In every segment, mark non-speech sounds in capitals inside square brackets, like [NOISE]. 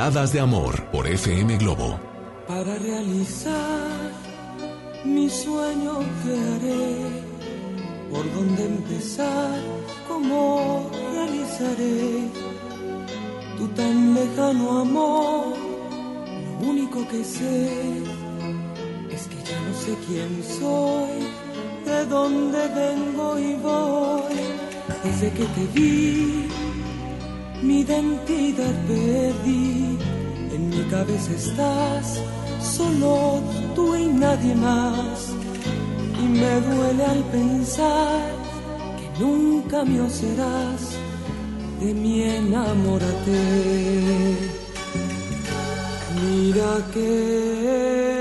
Baladas de Amor por FM Globo. Para realizar mi sueño que haré, por dónde empezar, cómo realizaré tu tan lejano amor, lo único que sé es que ya no sé quién soy, de dónde vengo y voy, desde que te vi mi identidad perdí. En mi cabeza estás, solo tú y nadie más. Y me duele al pensar nunca me serás, de mi enamórate. Mira que que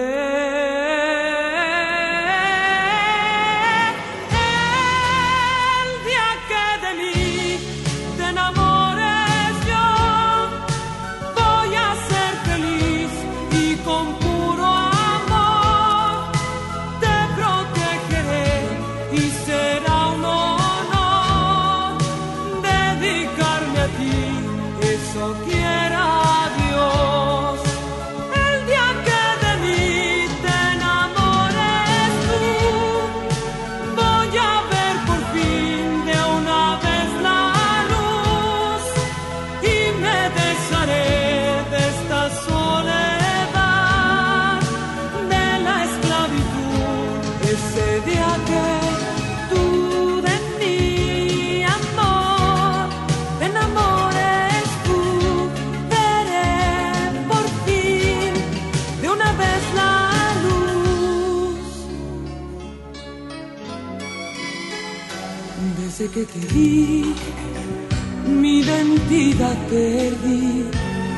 perdí.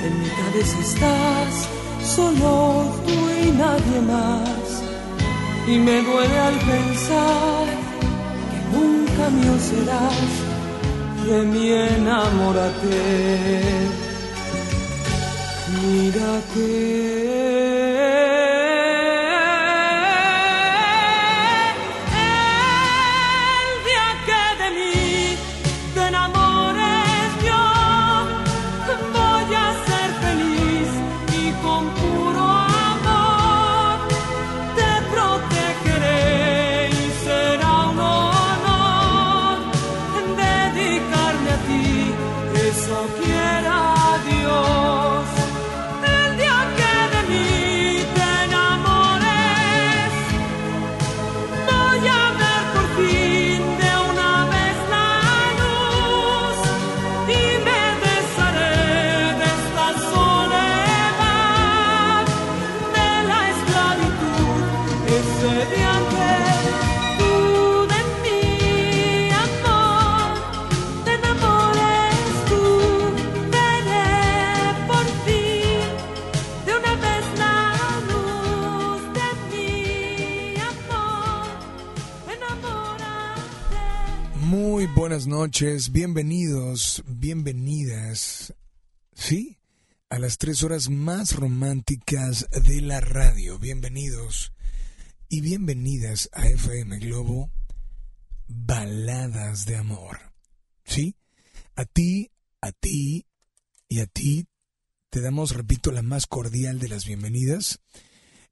En mi cabeza estás, solo tú y nadie más. Y me duele al pensar que nunca mío serás. De mi enamórate. Mira buenas noches, bienvenidos, bienvenidas, ¿sí? A las tres horas más románticas de la radio, bienvenidos y bienvenidas a FM Globo, Baladas de Amor, ¿sí? A ti, a ti y a ti te damos, repito, la más cordial de las bienvenidas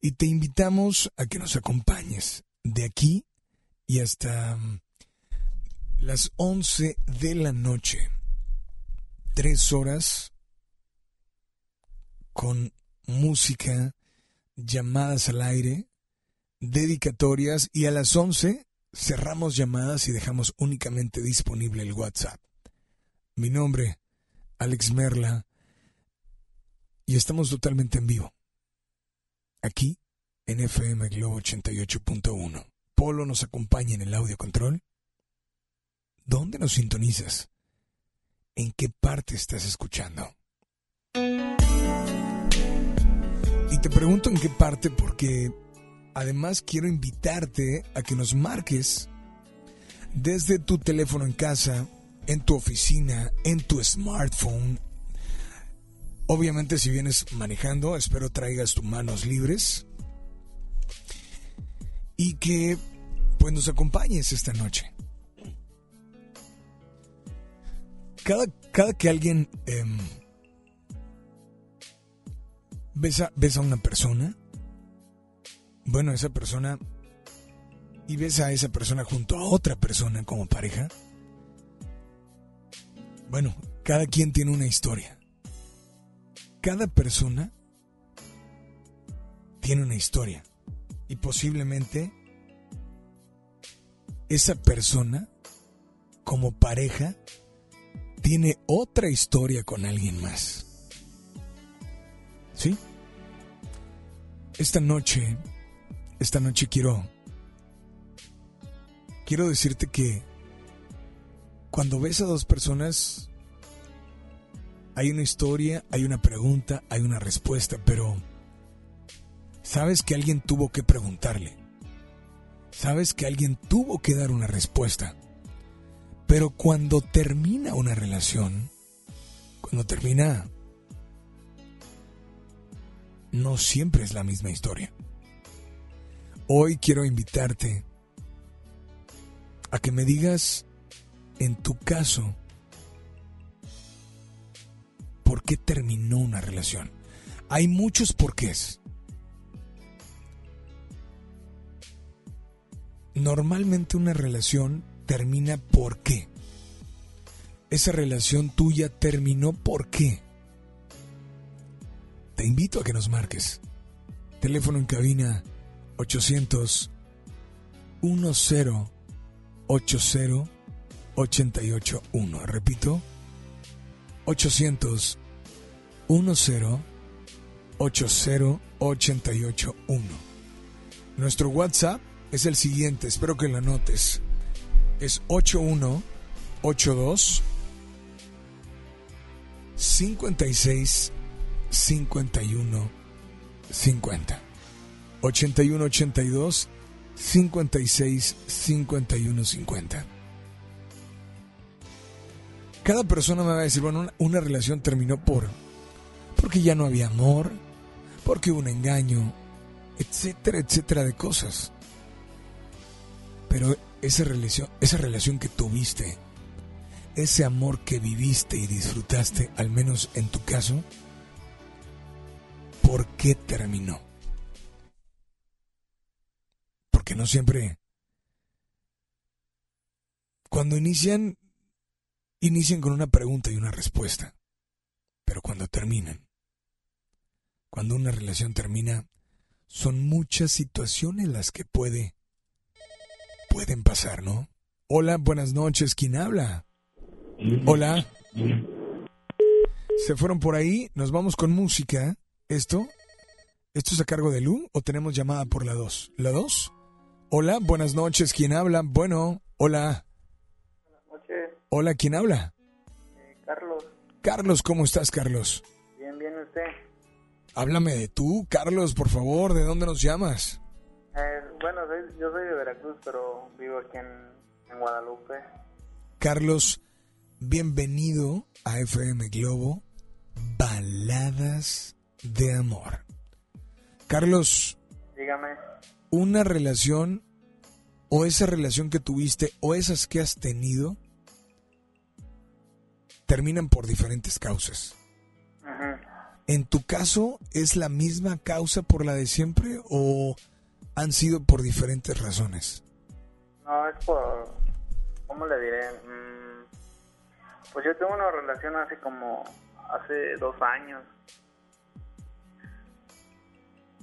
y te invitamos a que nos acompañes de aquí y hasta las 11 de la noche. Tres horas con música, llamadas al aire, dedicatorias y a las 11 cerramos llamadas y dejamos únicamente disponible el WhatsApp. Mi nombre, Alex Merla, y estamos totalmente en vivo. Aquí, en FM Globo 88.1. Polo nos acompaña en el audio control ¿Dónde nos sintonizas? ¿En qué parte estás escuchando? Y te pregunto en qué parte porque además quiero invitarte a que nos marques desde tu teléfono en casa, en tu oficina, en tu smartphone. Obviamente si vienes manejando, espero traigas tus manos libres y que pues nos acompañes esta noche. Cada, que alguien eh, besa, a una persona, bueno, esa persona, y besa a esa persona junto a otra persona como pareja, Bueno, cada quien tiene una historia. Cada persona tiene una historia. Y posiblemente esa persona, como pareja, tiene otra historia con alguien más. ¿Sí? Esta noche, esta noche quiero, quiero decirte que cuando ves a dos personas, hay una historia, hay una pregunta, hay una respuesta, pero sabes que alguien tuvo que preguntarle. Sabes que alguien tuvo que dar una respuesta. Pero cuando termina una relación, cuando termina, no siempre es la misma historia. Hoy quiero invitarte a que me digas, en tu caso, por qué terminó una relación. Hay muchos porqués. Normalmente una relación termina por qué. Esa relación tuya terminó por qué. Te invito a que nos marques. Teléfono en cabina 800 10 80 881. Repito, 800 10 80 881. Nuestro WhatsApp es el siguiente, espero que lo anotes. Es 8182 56 51 50. 81 82 56 51 50. Cada persona me va a decir, bueno, una, una relación terminó por porque ya no había amor, porque hubo un engaño, etcétera, etcétera de cosas. Pero esa relación, esa relación que tuviste, ese amor que viviste y disfrutaste, al menos en tu caso, ¿por qué terminó? Porque no siempre... Cuando inician, inician con una pregunta y una respuesta. Pero cuando terminan, cuando una relación termina, son muchas situaciones las que puede pueden pasar, ¿no? Hola, buenas noches, ¿quién habla? Hola. Se fueron por ahí, nos vamos con música. ¿Esto? ¿Esto es a cargo de Lu o tenemos llamada por la 2? ¿La 2? Hola, buenas noches, ¿quién habla? Bueno, hola. Buenas noches, Hola, ¿quién habla? eh, Carlos. Carlos, ¿cómo estás, Carlos? Bien, bien usted. Háblame de tú, Carlos, por favor, ¿de dónde nos llamas? Yo soy de Veracruz, pero vivo aquí en, en Guadalupe. Carlos, bienvenido a FM Globo, Baladas de Amor. Carlos, Dígame. una relación o esa relación que tuviste o esas que has tenido terminan por diferentes causas. ¿En tu caso es la misma causa por la de siempre o han sido por diferentes razones? No, es por... ¿Cómo le diré? Mm, pues yo tengo una relación hace como... Hace dos años.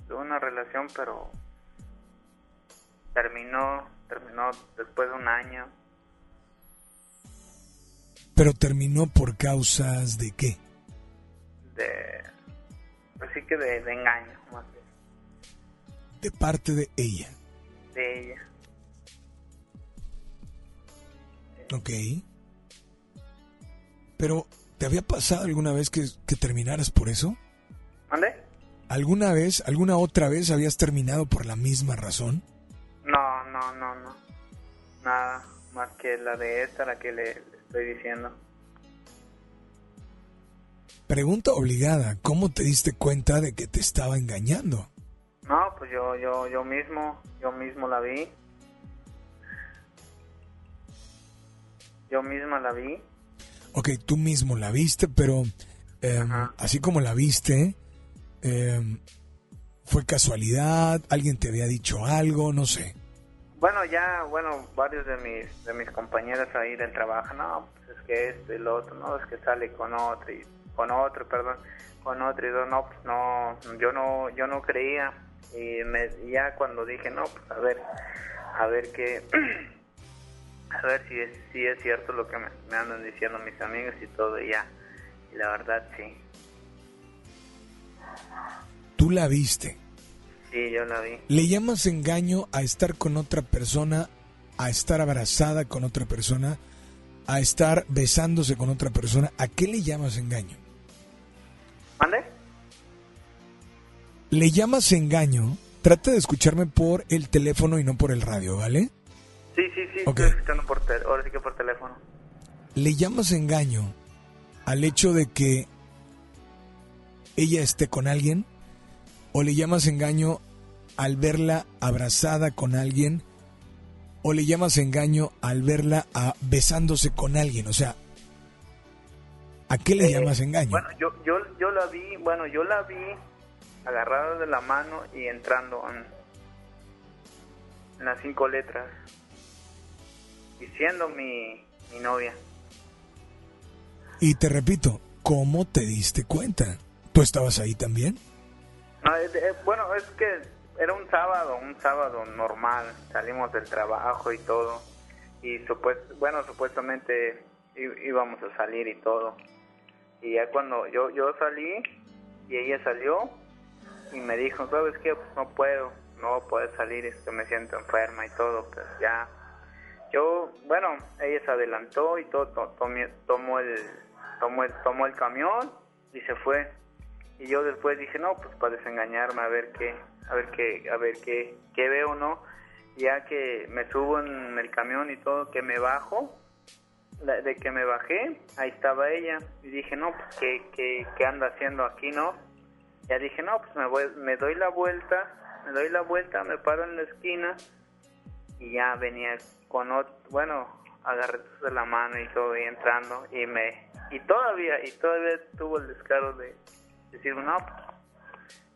Tuve una relación, pero... Terminó, terminó después de un año. Pero terminó por causas de qué? De... Pues sí que de, de engaño, más. De parte de ella. De ella. Ok. Pero, ¿te había pasado alguna vez que, que terminaras por eso? ¿Mande? ¿Alguna vez, alguna otra vez habías terminado por la misma razón? No, no, no, no. Nada más que la de esta, la que le, le estoy diciendo. Pregunta obligada, ¿cómo te diste cuenta de que te estaba engañando? Pues yo, yo, yo mismo, yo mismo la vi. Yo misma la vi. Ok, tú mismo la viste, pero eh, Ajá. así como la viste, eh, fue casualidad, alguien te había dicho algo, no sé. bueno, ya, bueno, varios de mis, de mis compañeros ahí del trabajo, no, pues es que este, el otro, no, es que sale con otro, y, con otro, perdón, con otro, y yo, no, pues no, yo no, yo no creía, y me, ya cuando dije, no, pues a ver, a ver qué, [CLEARS THROAT] a ver si es, si es cierto lo que me, me andan diciendo mis amigos y todo, y ya, y la verdad sí. Tú la viste. Sí, yo la vi. ¿Le llamas engaño a estar con otra persona, a estar abrazada con otra persona, a estar besándose con otra persona? ¿A qué le llamas engaño? ¿Mande? ¿Le llamas engaño? Trata de escucharme por el teléfono y no por el radio, ¿vale? Sí, sí, sí, estoy escuchando por tel- ahora sí que por teléfono. ¿Le llamas engaño al hecho de que ella esté con alguien? ¿O le llamas engaño al verla abrazada con alguien? ¿O le llamas engaño al verla ah, besándose con alguien? O sea, ¿a qué le Eh, llamas engaño? Bueno, yo, yo, yo la vi, bueno, yo la vi agarrada de la mano y entrando en, las cinco letras y siendo mi, mi novia. Y te repito, ¿cómo te diste cuenta? ¿Tú estabas ahí también? No, bueno, es que era un sábado, un sábado normal, salimos del trabajo y todo, y supues bueno, supuestamente íbamos a salir y todo, y ya cuando yo, yo salí y ella salió y me dijo, ¿sabes qué? Pues no puedo, no puedo salir, es que me siento enferma y todo, pues ya. Yo, bueno, ella se adelantó y todo, to- tomó el, tomó el, tomó el camión y se fue. Y yo después dije, no, pues para desengañarme, a ver qué, a ver qué, a ver qué, qué veo, ¿no? Ya que me subo en el camión y todo, que me bajo, de que me bajé, ahí estaba ella. Y dije, no, pues qué, qué, qué anda haciendo aquí, ¿no? Ya dije, no, pues me, voy, me doy la vuelta, me doy la vuelta, me paro en la esquina y ya venía con otro, bueno, agarré de la mano y todo y entrando y me, y todavía, y todavía tuvo el descaro de decir, no, pues,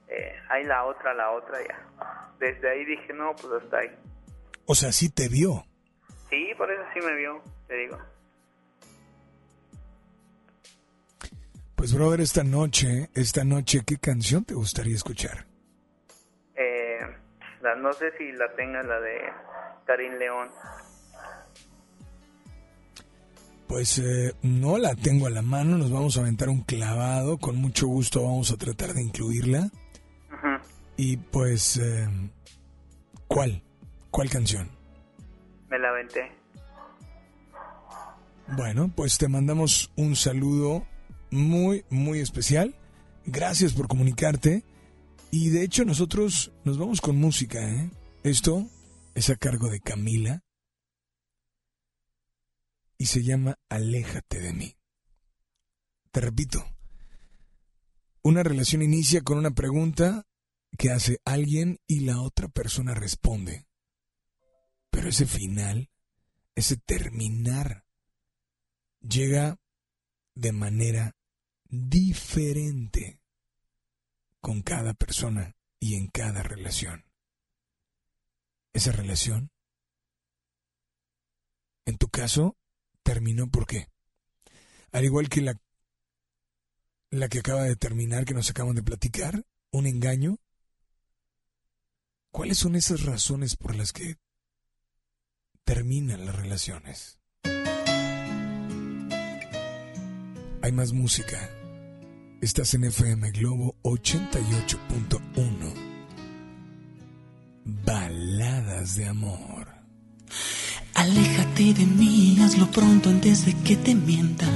eh, ahí la otra, la otra ya. Desde ahí dije, no, pues hasta ahí. O sea, sí te vio. Sí, por eso sí me vio, te digo. Pues, brother, esta noche, esta noche, ¿qué canción te gustaría escuchar? Eh, la- no sé si la tenga la de Karim León. Pues eh, no la tengo a la mano, nos vamos a aventar un clavado, con mucho gusto vamos a tratar de incluirla. Y pues, eh, ¿cuál? ¿Cuál canción? Me la aventé. Bueno, pues te mandamos un saludo muy, muy especial. Gracias por comunicarte. Y de hecho nosotros nos vamos con música, ¿eh? Esto es a cargo de Camila. Y se llama Aléjate de mí. Te repito, una relación inicia con una pregunta que hace alguien y la otra persona responde. Pero ese final, ese terminar, llega de manera diferente con cada persona y en cada relación. Esa relación, en tu caso, terminó por qué? Al igual que la, la que acaba de terminar, que nos acaban de platicar, un engaño. ¿Cuáles son esas razones por las que terminan las relaciones? Hay más música. Estás en FM Globo 88.1. Baladas de amor. Aléjate de mí, hazlo pronto antes de que te mienta.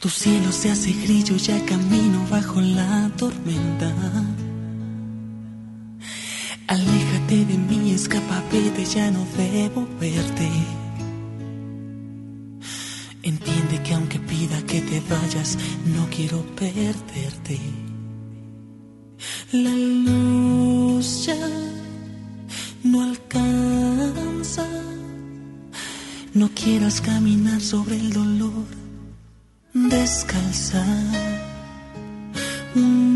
Tu cielo se hace grillo, ya camino bajo la tormenta. Aléjate de mí, escapa, vete, ya no debo verte. Entiende que aunque pida que te vayas, no quiero perderte. La luz ya no alcanza. No quieras caminar sobre el dolor descalza. Un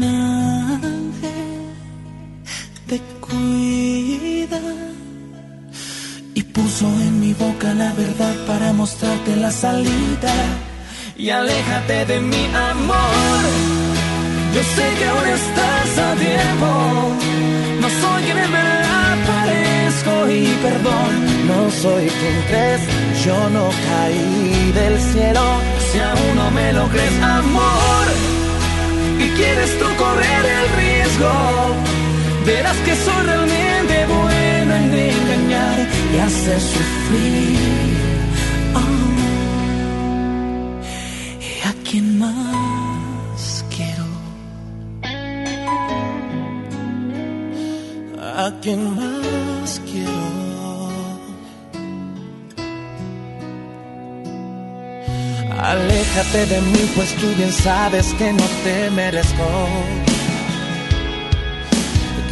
la verdad para mostrarte la salida. Y aléjate de mi amor. Yo sé que aún estás a tiempo. No soy quien en verdad parezco y perdón. No soy quien crees, yo no caí del cielo. Si aún no me lo crees, amor. Y quieres tú correr el riesgo. Verás que soy realmente bueno en y hacer sufrir. Oh. ¿Y a quién más quiero? ¿A quién más quiero? Aléjate de mí, pues tú bien sabes que no te merezco.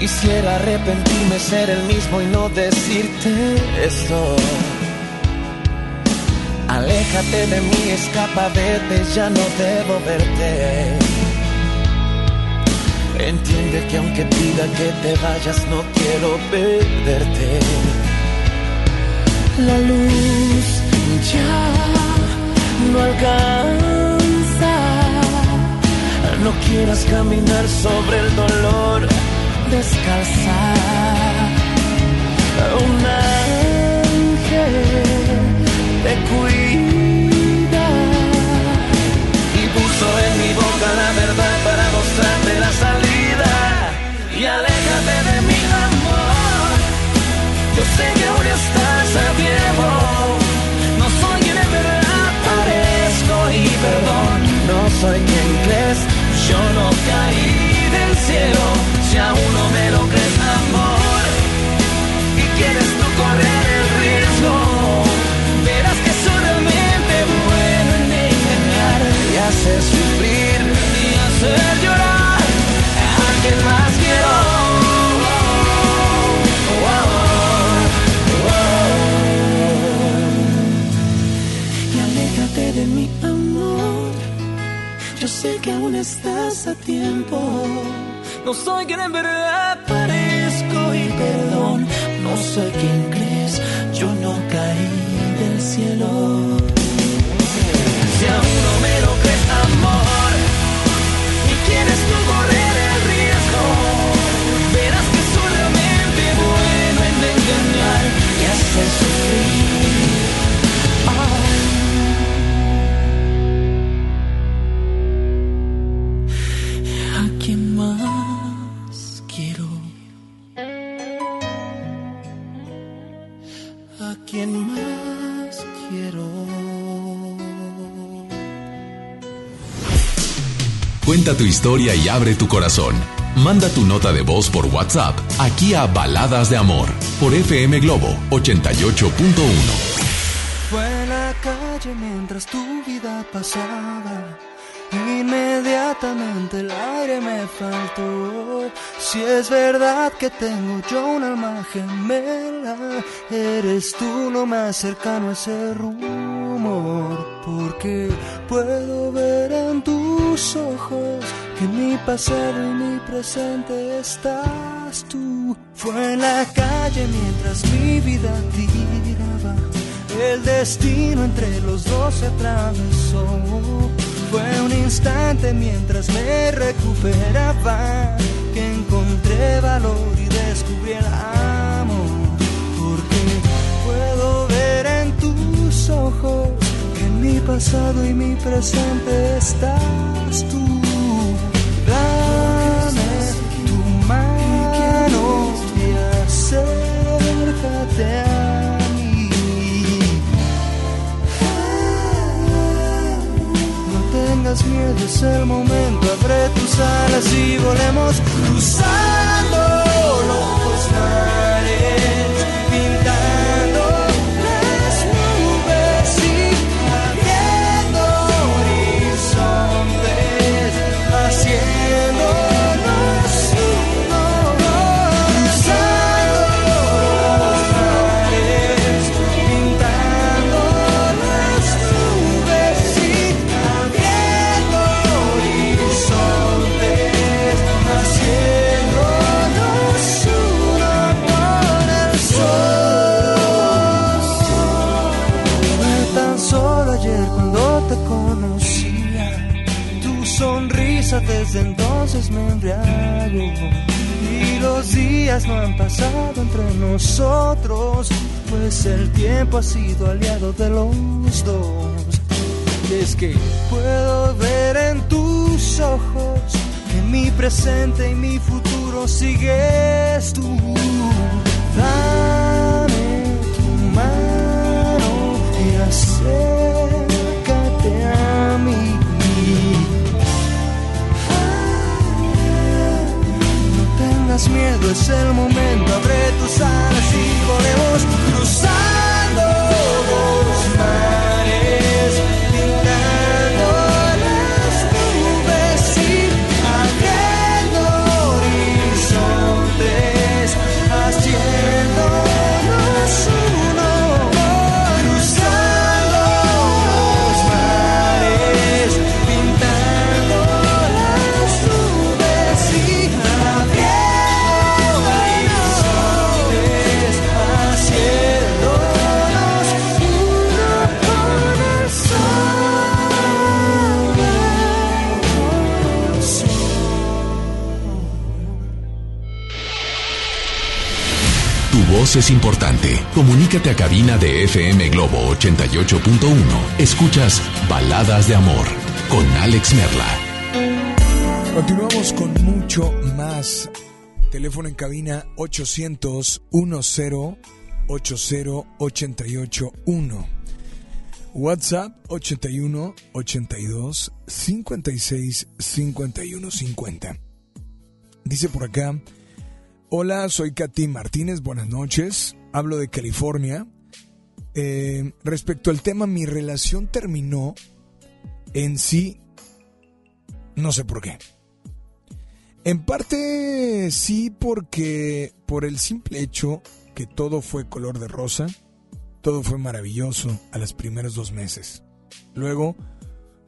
Quisiera arrepentirme, ser el mismo y no decirte esto. Aléjate de mí, escapa, vete, ya no debo verte. Entiende que aunque pida que te vayas, no quiero perderte. La luz ya no alcanza. No quieras caminar sobre el dolor descalza. Un ángel te cuida y puso en mi boca la verdad para mostrarte la salida. Y aléjate de mi amor. Yo sé que aún estás a tiempo. No soy quien en verdad parezco y perdón. No soy quien crees. Yo no caí del cielo. Si aún No soy quien en verdad parezco y perdón. No soy quien crees. Yo no caí del cielo. Si aún no me lo crees, amor. Y quieres tú correr el riesgo. Verás que soy realmente bueno en engañar y hacer tu historia y abre tu corazón. Manda tu nota de voz por WhatsApp aquí a Baladas de Amor por FM Globo 88.1. Fue la calle mientras tu vida pasaba. Inmediatamente el aire me faltó. Si es verdad que tengo yo un alma gemela, eres tú lo más cercano a ese rumor. Porque puedo ver en tus ojos que mi pasado y mi presente estás tú. Fue en la calle mientras mi vida tiraba. El destino entre los dos se atravesó. Fue un instante mientras me recuperaba que encontré valor y descubrí el amor. Porque puedo ver en tus ojos mi pasado y mi presente estás tú. Dame tu mano y acércate a mí. No tengas miedo, es el momento, abre tus alas y volemos cruzando ha sido aliado de los dos. Es que puedo ver en tus ojos que mi presente y mi futuro sigues tú. Dame tu mano y acércate a mí. No tengas miedo, es el momento, abre tus alas y volvemos voz es importante. Comunícate a cabina de FM Globo 88.1. Escuchas Baladas de Amor con Alex Merla. Continuamos con mucho más. Teléfono en cabina 800 10 80 881. WhatsApp 81 82 56 51 50. Dice por acá, hola, soy Katy Martínez, buenas noches, hablo de California. Eh, respecto al tema, mi relación terminó en sí, no sé por qué. En parte sí porque por el simple hecho que todo fue color de rosa, todo fue maravilloso a los primeros dos meses. Luego,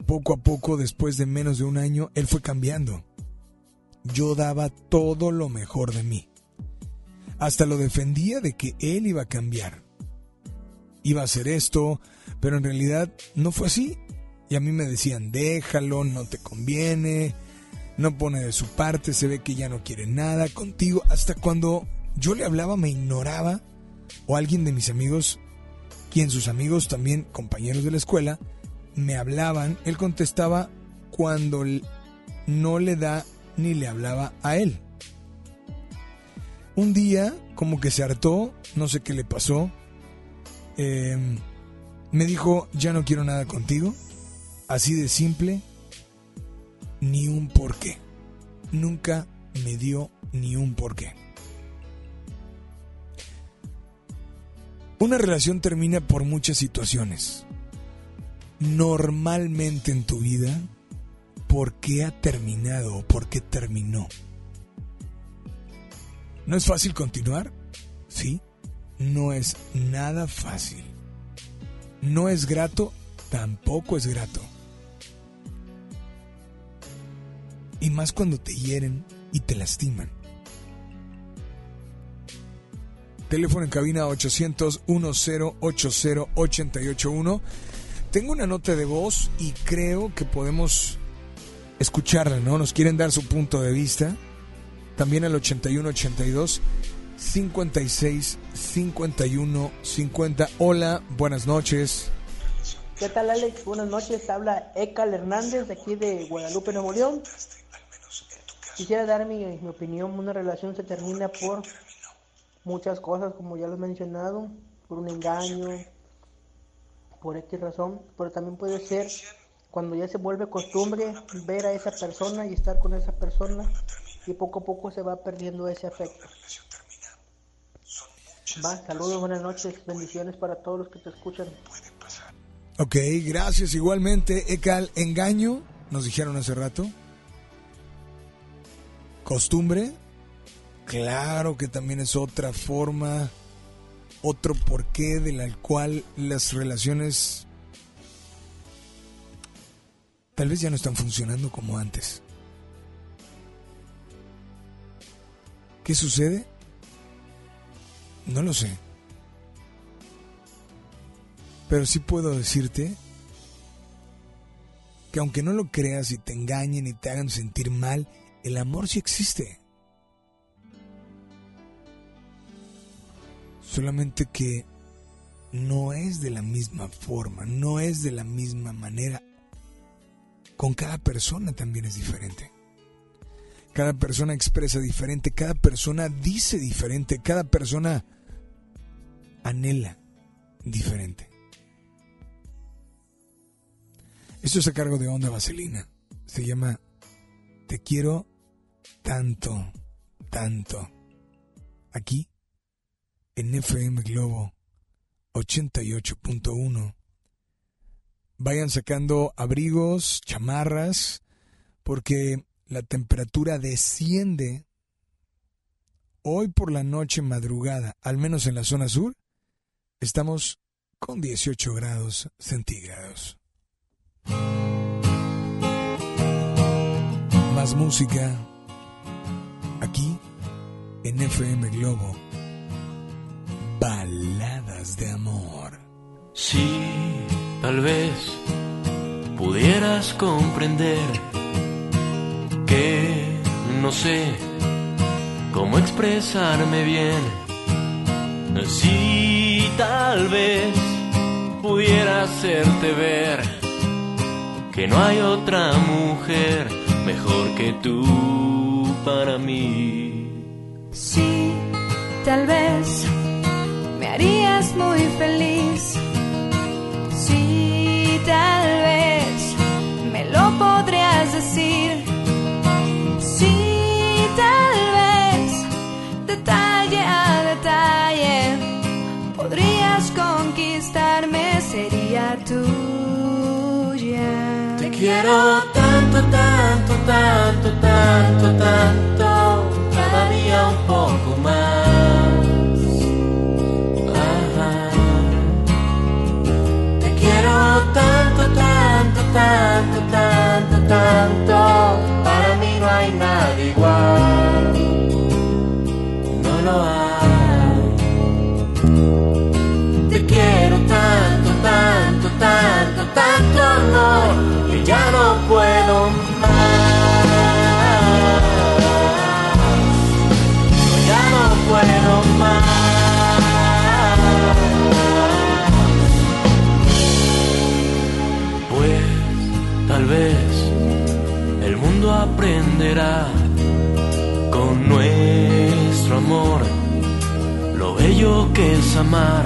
poco a poco, después de menos de un año, él fue cambiando. Yo daba todo lo mejor de mí. Hasta lo defendía de que él iba a cambiar. Iba a hacer esto, pero en realidad no fue así. Y a mí me decían, déjalo, no te conviene, no pone de su parte, se ve que ya no quiere nada contigo. Hasta cuando yo le hablaba me ignoraba o alguien de mis amigos, quien sus amigos también compañeros de la escuela, me hablaban, él contestaba cuando no le da ni le hablaba a él. Un día como que se hartó, no sé qué le pasó, eh, me dijo, ya no quiero nada contigo, así de simple, ni un porqué. Nunca me dio ni un porqué. Una relación termina por muchas situaciones. Normalmente en tu vida, ¿por qué ha terminado o por qué terminó? ¿No es fácil continuar? Sí, no es nada fácil. ¿No es grato? Tampoco es grato. Y más cuando te hieren y te lastiman. Teléfono en cabina 800 1080 881. Tengo una nota de voz y creo que podemos escucharla, ¿no? Nos quieren dar su punto de vista. También al 8182 56 51 50. Hola, buenas noches. ¿Qué tal Alex? Buenas noches, habla Ekal Hernández de aquí de Guadalupe, Nuevo León. Quisiera dar mi, mi opinión, una relación se termina por muchas cosas, como ya lo he mencionado, por un engaño, por X razón, pero también puede ser cuando ya se vuelve costumbre ver a esa persona y estar con esa persona y poco a poco se va perdiendo ese afecto. Va, saludos, buenas noches, bendiciones para todos los que te escuchan. Ok, gracias igualmente. Ekal, engaño, nos dijeron hace rato. Costumbre, claro que también es otra forma, otro porqué de la cual las relaciones tal vez ya no están funcionando como antes. ¿Qué sucede? No lo sé. Pero sí puedo decirte que aunque no lo creas y te engañen y te hagan sentir mal, el amor sí existe. Solamente que no es de la misma forma, no es de la misma manera. Con cada persona también es diferente. Cada persona expresa diferente, cada persona dice diferente, cada persona anhela diferente. Esto es a cargo de Onda Vaselina. Se llama Te quiero tanto, tanto. Aquí, en FM Globo 88.1. Vayan sacando abrigos, chamarras, porque la temperatura desciende hoy por la noche madrugada, al menos en la zona sur, estamos con 18 grados centígrados. Más música aquí en FM Globo. Baladas de amor. Sí, tal vez pudieras comprender que no sé cómo expresarme bien. Sí, tal vez pudiera hacerte ver que no hay otra mujer mejor que tú para mí. Sí, tal vez me harías muy feliz. Sí, tal vez me lo podrías decir sería tuya. Te quiero tanto, tanto, tanto, tanto, tanto, cada día un poco más. Te quiero tanto, tanto, tanto, tanto, tanto aprenderá con nuestro amor lo bello que es amar.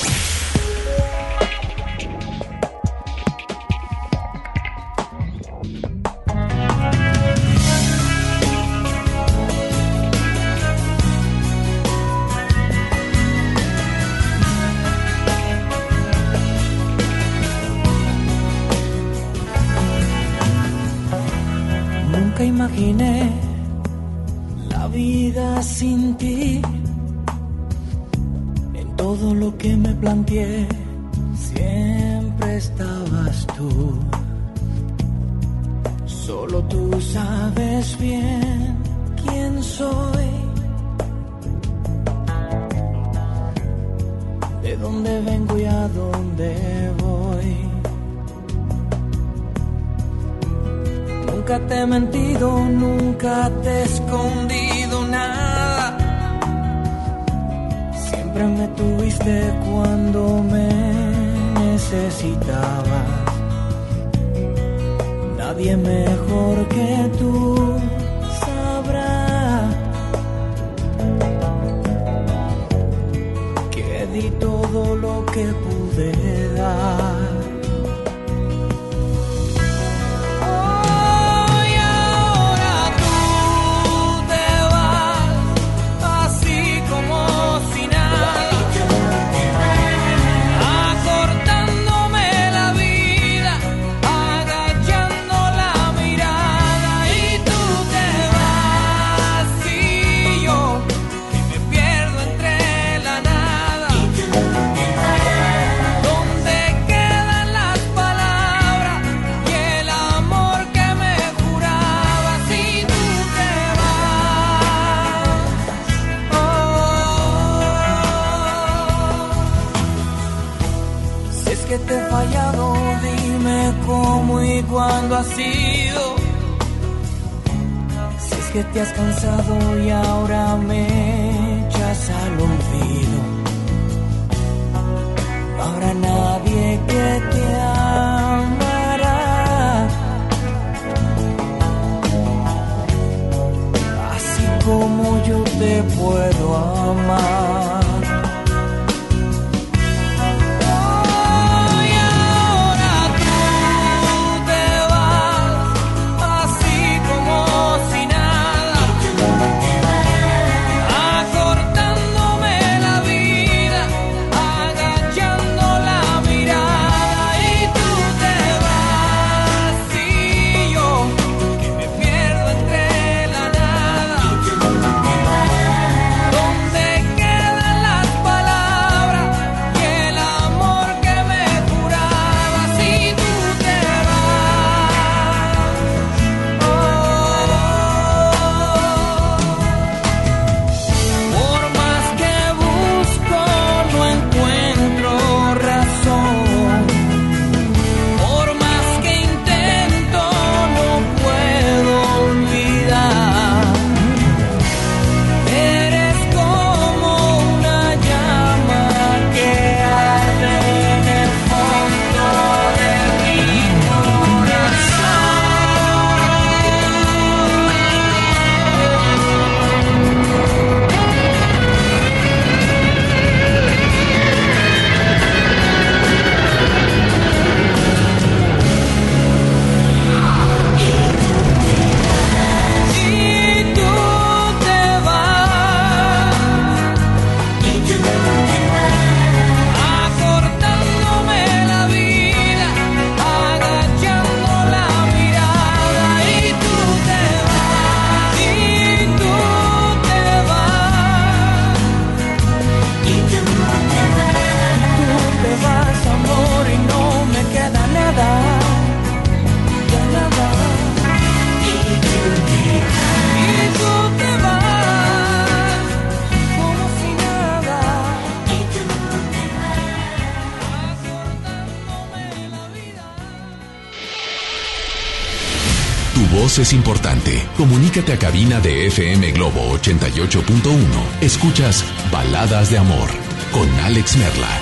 importante. Comunícate a cabina de FM Globo 88.1. Escuchas Baladas de Amor con Alex Merla.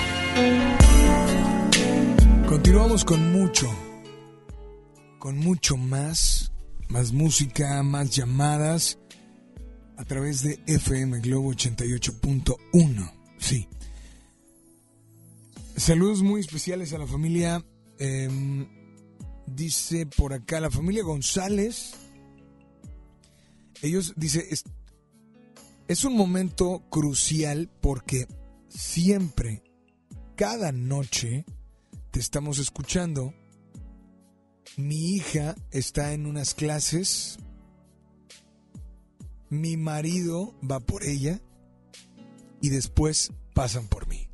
Continuamos con mucho, con mucho más, más música, más llamadas a través de FM Globo 88.1. Sí. Saludos muy especiales a la familia. em, dice por acá la familia González. Ellos, dice, es, es un momento crucial porque siempre, cada noche, te estamos escuchando. Mi hija está en unas clases. Mi marido va por ella. Y después pasan por mí.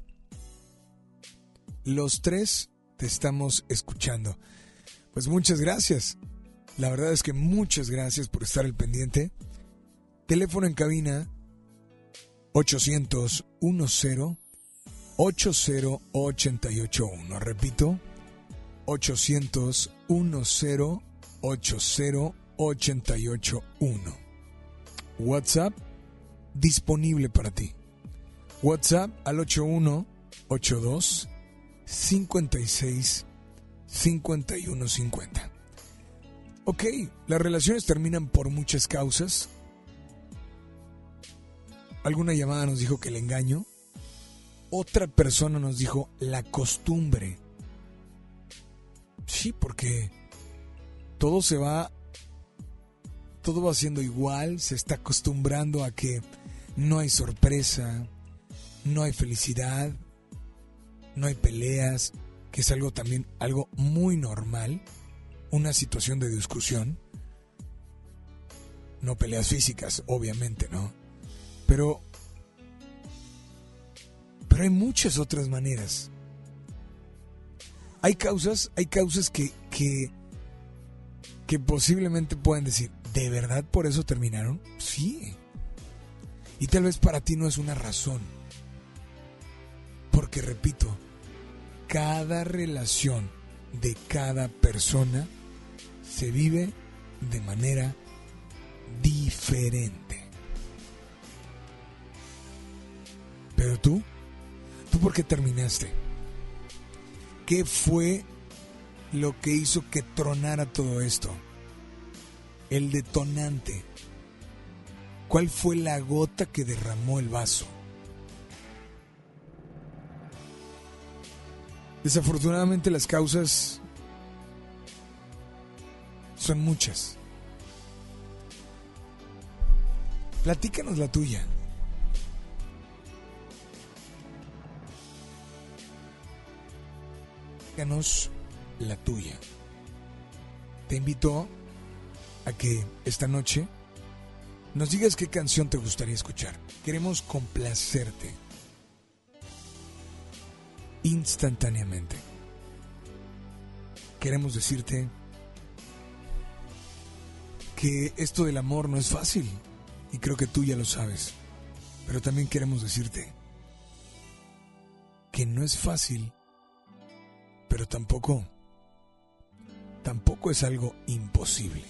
Los tres te estamos escuchando. Pues muchas gracias. La verdad es que muchas gracias por estar al pendiente. Teléfono en cabina 800 10 80881. Repito, 800 10 80 881. WhatsApp disponible para ti. WhatsApp al 8182 56 5150. Ok, las relaciones terminan por muchas causas. Alguna llamada nos dijo que el engaño. Otra persona nos dijo la costumbre. Sí, porque todo se va, todo va siendo igual, se está acostumbrando a que no hay sorpresa, no hay felicidad, no hay peleas, que es algo también algo muy normal, una situación de discusión, no peleas físicas, obviamente, ¿no? Pero pero hay muchas otras maneras. Hay causas, hay causas que, que, que posiblemente puedan decir, ¿de verdad por eso terminaron? Sí. Y tal vez para ti no es una razón. Porque repito, cada relación de cada persona se vive de manera diferente. Pero tú, ¿tú por qué terminaste? ¿Qué fue lo que hizo que tronara todo esto? El detonante. ¿Cuál fue la gota que derramó el vaso? Desafortunadamente las causas son muchas. Platícanos la tuya. Platícanos la tuya. Te invito a que esta noche nos digas qué canción te gustaría escuchar. Queremos complacerte instantáneamente. Queremos decirte que esto del amor no es fácil y creo que tú ya lo sabes. Pero también queremos decirte que no es fácil, pero tampoco tampoco es algo imposible.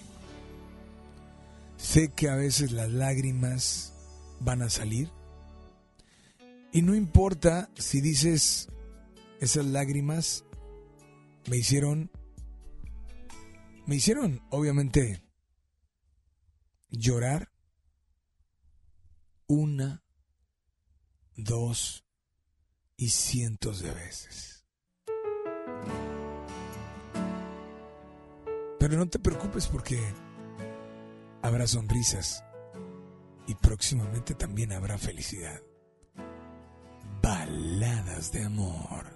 Sé que a veces las lágrimas van a salir y no importa si dices esas lágrimas me hicieron me hicieron obviamente llorar una, dos y cientos de veces. Pero no te preocupes porque habrá sonrisas y próximamente también habrá felicidad. Baladas de amor.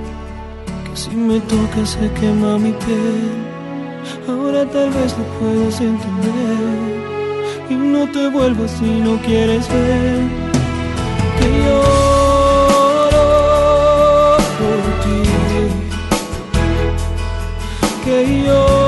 si me tocas se quema mi piel. Ahora tal vez lo puedes entender. Y no te vuelvas si no quieres ver. Que lloro por ti. Que yo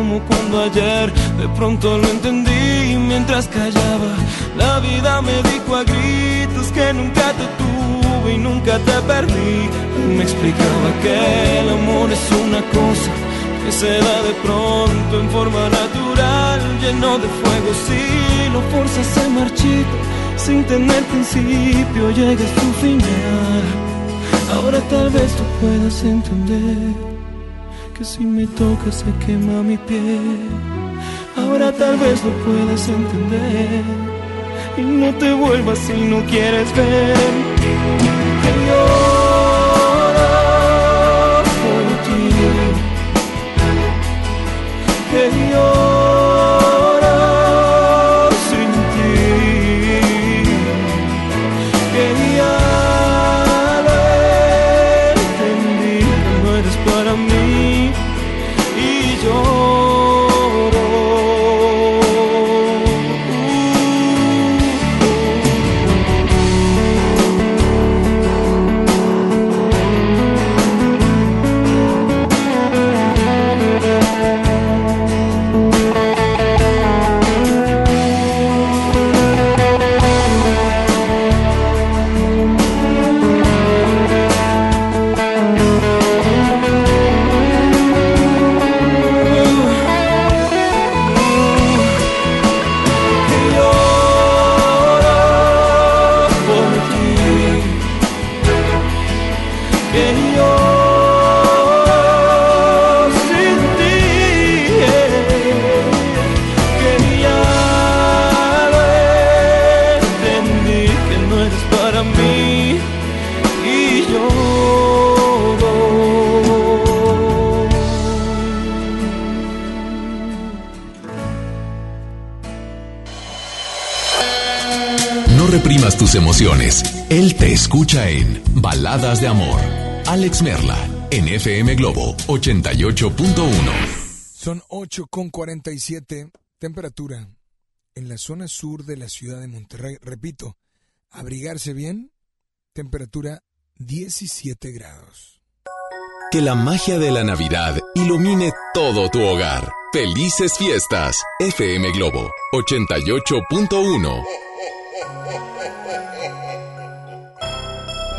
como cuando ayer de pronto lo entendí mientras callaba. La vida me dijo a gritos que nunca te tuve y nunca te perdí. me explicaba que el amor es una cosa que se da de pronto en forma natural, lleno de fuego. Si lo forzas se marchito, sin tener principio, llegas tu final. Ahora tal vez tú puedas entender que si me tocas se quema mi piel. Ahora tal vez lo puedas entender y no te vuelvas si no quieres ver que lloro por ti, que lloro tus emociones. Él te escucha en Baladas de Amor. Alex Merla, en FM Globo 88.1. Son 8 con 47. Temperatura en la zona sur de la ciudad de Monterrey. Repito, abrigarse bien. Temperatura 17 grados. Que la magia de la Navidad ilumine todo tu hogar. Felices fiestas. FM Globo 88.1.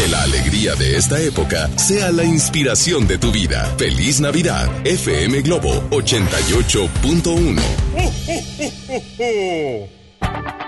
Que la alegría de esta época sea la inspiración de tu vida. Feliz Navidad. FM Globo 88.1. [LAUGHS]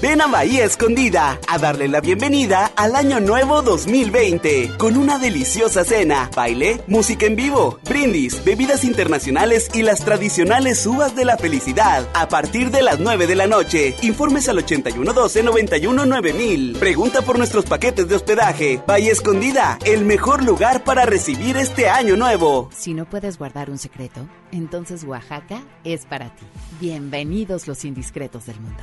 Ven a Bahía Escondida a darle la bienvenida al Año Nuevo 2020 con una deliciosa cena, baile, música en vivo, brindis, bebidas internacionales y las tradicionales uvas de la felicidad a partir de las 9 de la noche. Informes al 8112-919000. Pregunta por nuestros paquetes de hospedaje. Bahía Escondida, el mejor lugar para recibir este Año Nuevo. Si no puedes guardar un secreto, entonces Oaxaca es para ti. Bienvenidos los indiscretos del mundo.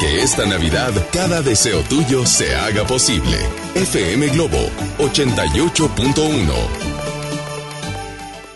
Que esta Navidad cada deseo tuyo se haga posible. FM Globo 88.1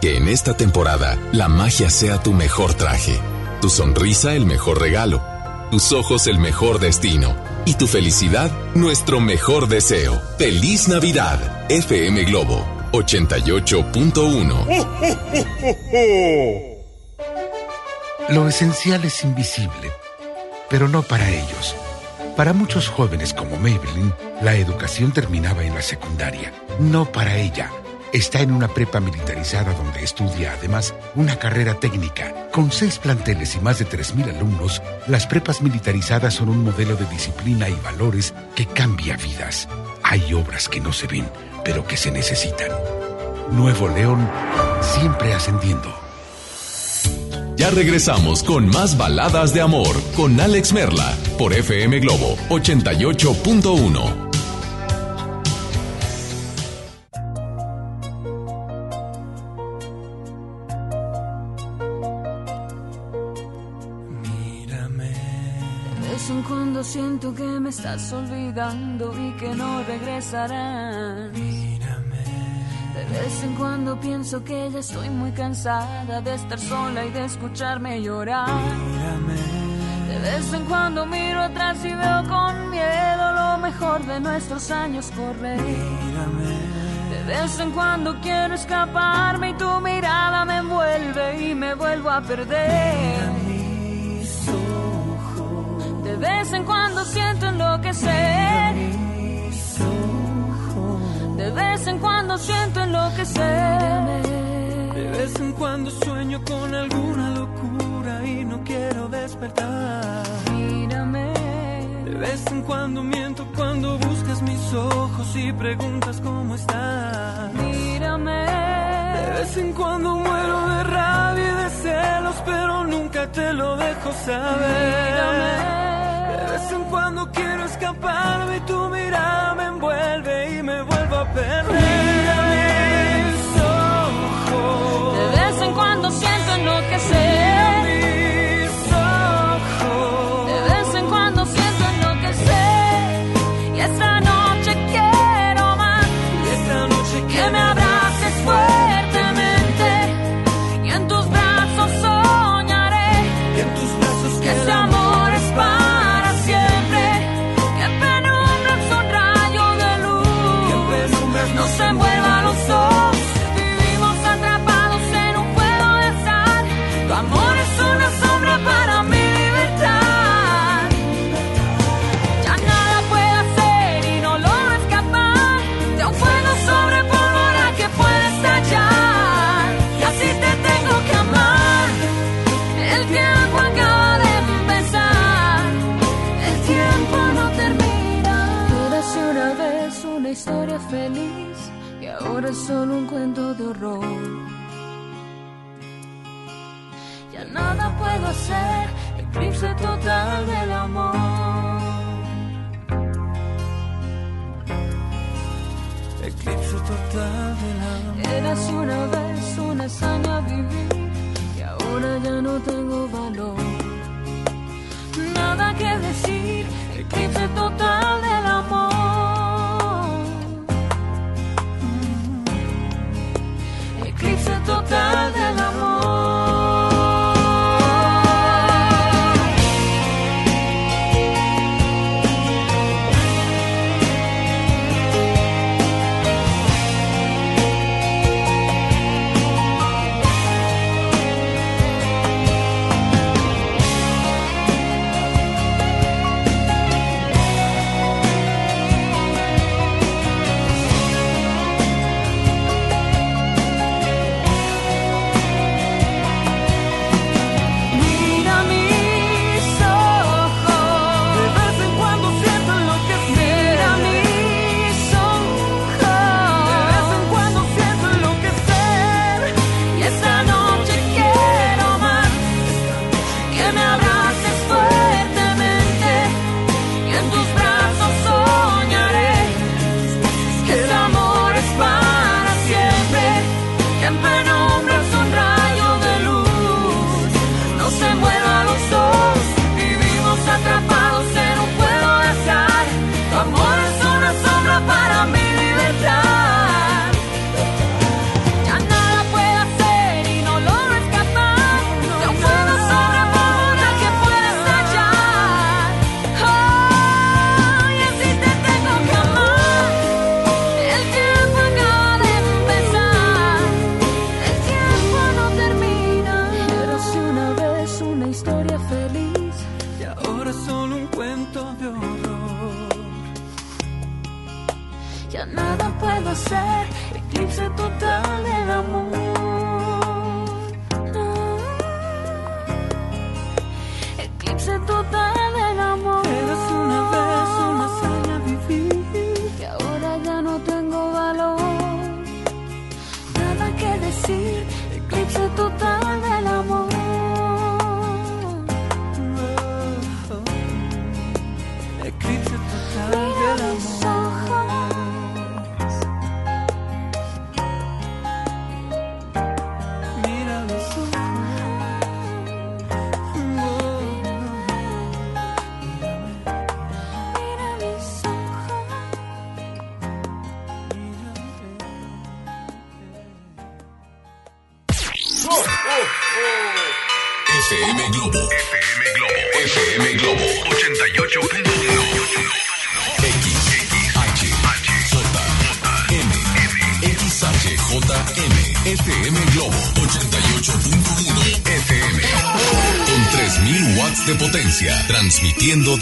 Que en esta temporada la magia sea tu mejor traje, tu sonrisa el mejor regalo, tus ojos el mejor destino y tu felicidad nuestro mejor deseo. Feliz Navidad, FM Globo 88.1. [LAUGHS] Lo esencial es invisible, pero no para ellos. Para muchos jóvenes como Maybelline, la educación terminaba en la secundaria, no para ella Está en una prepa militarizada donde estudia además una carrera técnica. Con seis planteles y más de 3.000 alumnos, las prepas militarizadas son un modelo de disciplina y valores que cambia vidas. Hay obras que no se ven, pero que se necesitan. Nuevo León, siempre ascendiendo. Ya regresamos con más baladas de amor con Alex Merla por FM Globo 88.1. siento que me estás olvidando y que no regresarás. Mírame. De vez en cuando pienso que ya estoy muy cansada de estar sola y de escucharme llorar. Mírame. De vez en cuando miro atrás y veo con miedo lo mejor de nuestros años correr. Mírame. De vez en cuando quiero escaparme y tu mirada me envuelve y me vuelvo a perder. De vez en cuando siento enloquecer. De vez en cuando siento enloquecer. De vez en cuando sueño con alguna locura y no quiero despertar. Mírame. De vez en cuando miento cuando buscas mis ojos y preguntas cómo estás. Mírame. De vez en cuando muero de rabia y de celos, pero nunca te lo dejo saber. Mírame. Vez cuando quiero escaparme y tu mirada me envuelve y me vuelvo a perder. Ya nada puedo hacer, eclipse total del amor. Eclipse total del amor. Eras una vez una hazaña vivir y ahora ya no tengo valor. Nada que decir,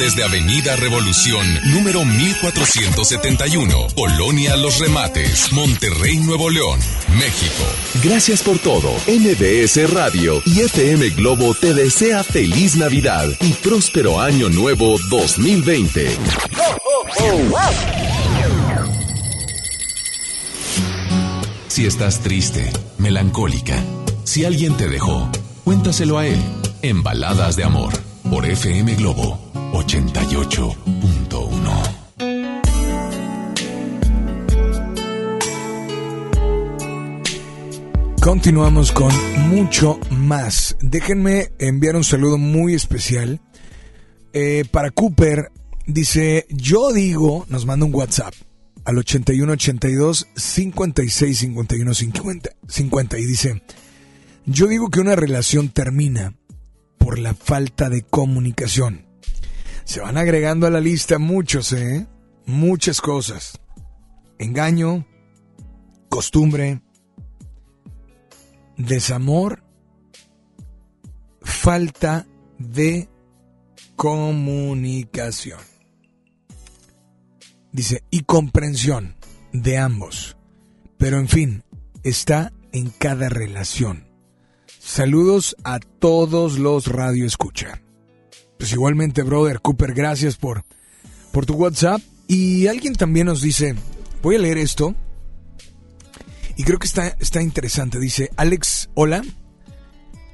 desde Avenida Revolución, número 1471. Colonia Los Remates. Monterrey, Nuevo León. México. Gracias por todo. MBS Radio y FM Globo te desea feliz Navidad y próspero año nuevo 2020. Si estás triste, melancólica, si alguien te dejó, cuéntaselo a él en Baladas de Amor por FM Globo 88.1. Continuamos con mucho más. Déjenme enviar un saludo muy especial eh, para Cooper. Dice, yo digo, nos manda un WhatsApp al 8182 56 51 50, 50 y dice, yo digo que una relación termina por la falta de comunicación. Se van agregando a la lista muchos, ¿eh? Muchas cosas. Engaño, costumbre, desamor, falta de comunicación. Dice, y comprensión de ambos. Pero en fin, está en cada relación. Saludos a todos los radio escucha. Pues igualmente, brother Cooper, gracias por, por tu WhatsApp. Y alguien también nos dice, voy a leer esto. Y creo que está, está interesante. Dice, Alex, hola.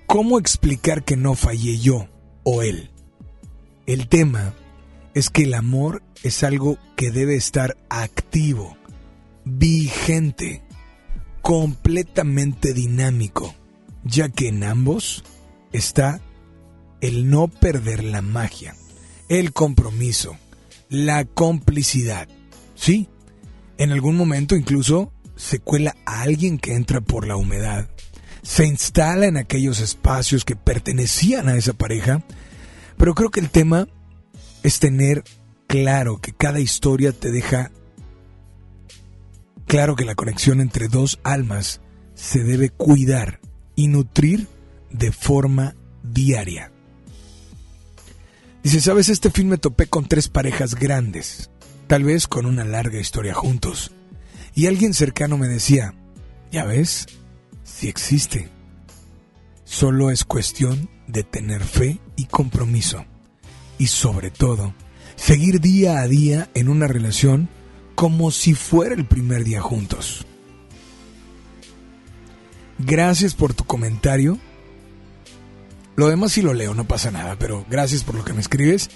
¿Cómo explicar que no fallé yo o él? El tema es que el amor es algo que debe estar activo, vigente, completamente dinámico, ya que en ambos está el no perder la magia, el compromiso, la complicidad. Sí, en algún momento incluso se cuela a alguien que entra por la humedad, se instala en aquellos espacios que pertenecían a esa pareja, pero creo que el tema es tener claro que cada historia te deja claro que la conexión entre dos almas se debe cuidar y nutrir de forma diaria. Dice, sabes, este fin me topé con tres parejas grandes, tal vez con una larga historia juntos. Y alguien cercano me decía, ya ves, si existe. Solo es cuestión de tener fe y compromiso. Y sobre todo, seguir día a día en una relación como si fuera el primer día juntos. Gracias por tu comentario. Lo demás sí lo leo, no pasa nada, pero gracias por lo que me escribes.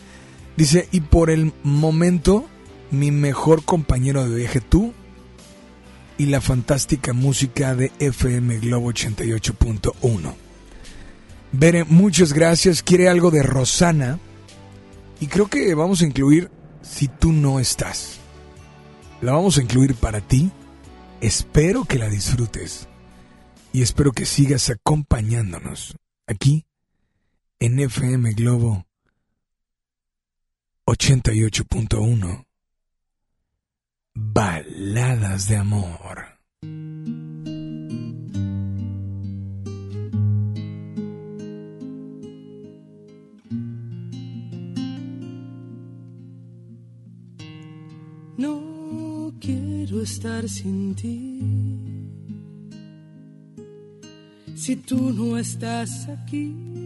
Dice, y por el momento, mi mejor compañero de viaje tú y la fantástica música de FM Globo 88.1. Bere, muchas gracias. Quiere algo de Rosana. Y creo que vamos a incluir Si tú no estás. La vamos a incluir para ti. Espero que la disfrutes. Y espero que sigas acompañándonos aquí en FM Globo 88.1. Baladas de amor. No quiero estar sin ti. Si tú no estás aquí,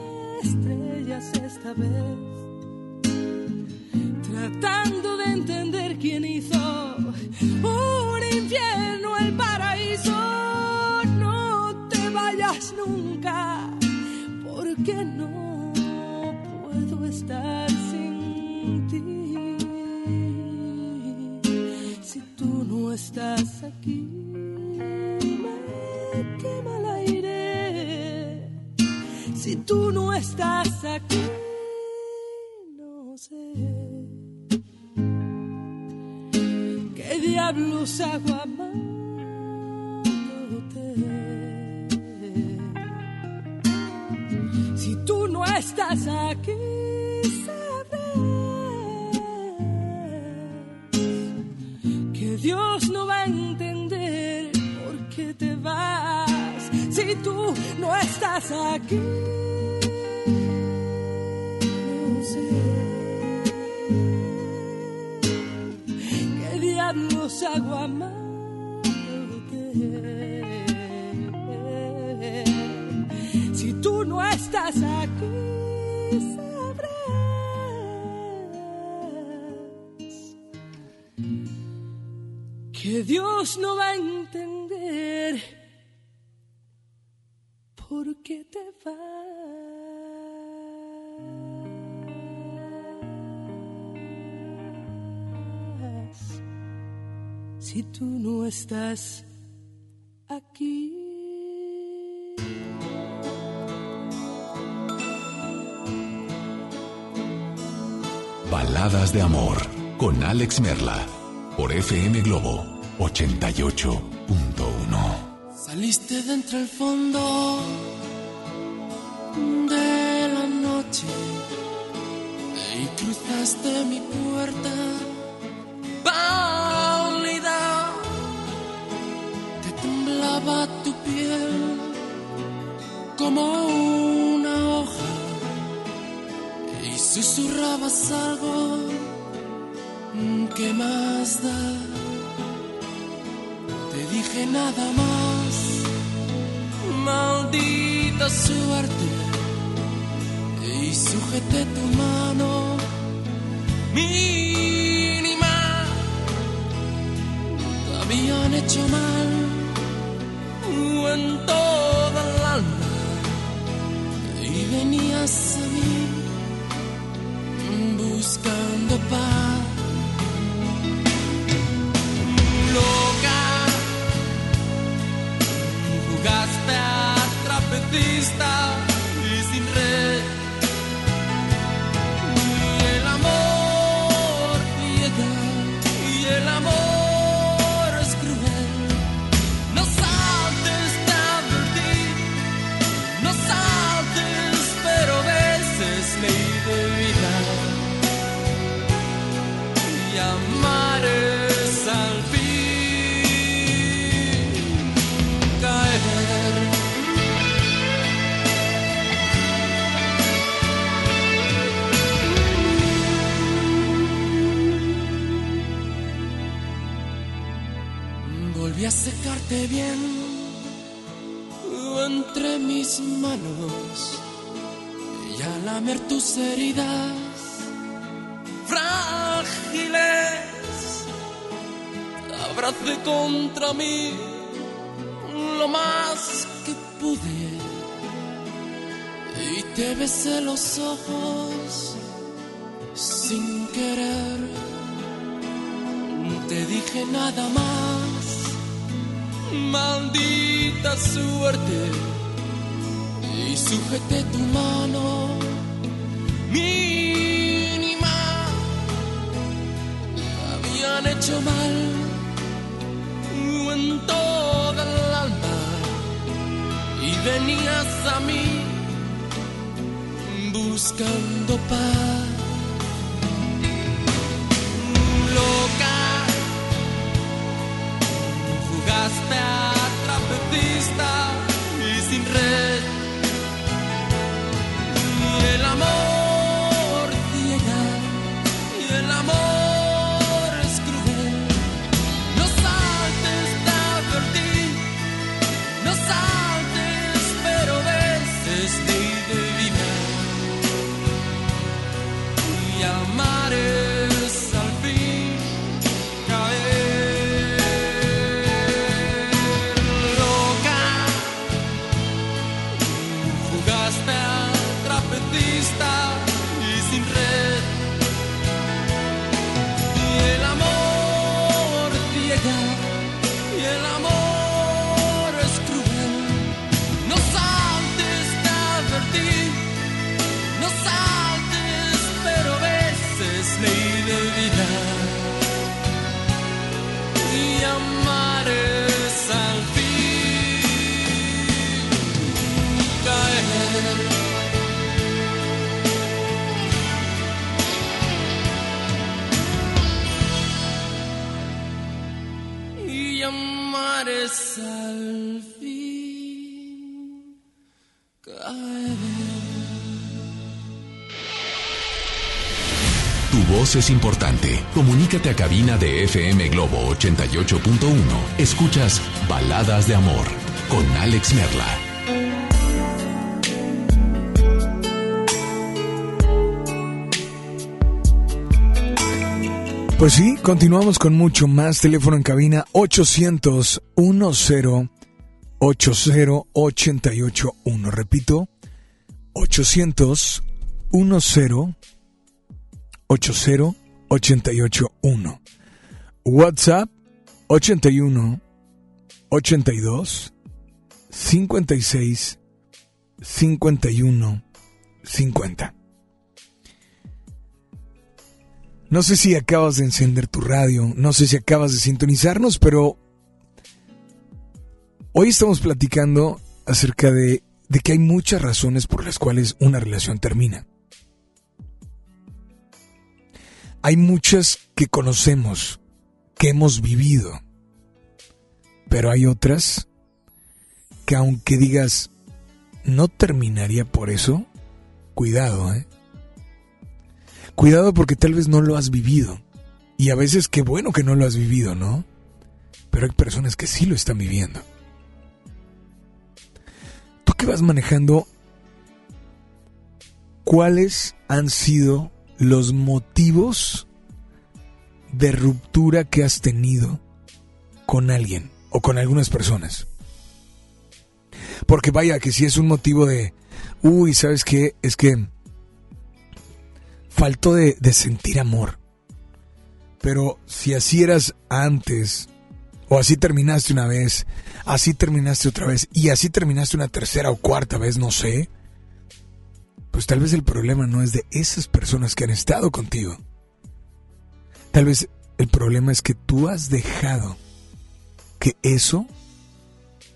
estrellas esta vez tratando de entender quién hizo un infierno el paraíso. No te vayas nunca, porque no puedo estar sin ti. Si tú no estás aquí, Si tú no estás aquí, no sé. ¿Qué diablos hago amándote? Si tú no estás aquí, sabrás que Dios no va a entender Si tú no estás aquí, no sé. ¿Qué diablos hago amándote? Si tú no estás aquí, sabrás que Dios no va a entender por qué te vas. Si tú no estás aquí. Baladas de amor con Alex Merla por FM Globo 88.1. Saliste de entre el fondo de la noche y cruzaste mi puerta pálida. Te temblaba tu piel como una hoja y susurrabas algo que más da. Te dije nada más, maldita suerte, y sujeté tu mano mínima. Te habían hecho mal en toda el alma y venías a mí buscando paz. Secarte bien entre mis manos y al lamer tus heridas frágiles, abracé contra mí lo más que pude y te besé los ojos sin querer. Te dije nada más, maldita suerte, y sujeté tu mano mínima. Habían hecho mal en toda el alma y venías a mí buscando paz. Es importante. Comunícate a cabina de FM Globo 88.1. Escuchas Baladas de Amor con Alex Merla. Pues sí, continuamos con mucho más. Teléfono en cabina 800 10 80 881. Repito, 800 10 80 881. WhatsApp 81 82 56 51 50. No sé si acabas de encender tu radio, no sé si acabas de sintonizarnos, pero hoy estamos platicando acerca de, de que hay muchas razones por las cuales una relación termina. Hay muchas que conocemos, que hemos vivido, pero hay otras que aunque digas no terminaría por eso, cuidado, ¿eh? Cuidado porque tal vez no lo has vivido. Y a veces qué bueno que no lo has vivido, ¿no? Pero hay personas que sí lo están viviendo. Tú que vas manejando, ¿cuáles han sido los motivos de ruptura que has tenido con alguien o con algunas personas? Porque vaya, que si es un motivo de, uy, ¿sabes qué? Es que faltó de, de sentir amor. Pero si así eras antes, o así terminaste una vez, así terminaste otra vez, y así terminaste una tercera o cuarta vez, no sé, pues tal vez el problema no es de esas personas que han estado contigo. Tal vez el problema es que tú has dejado que eso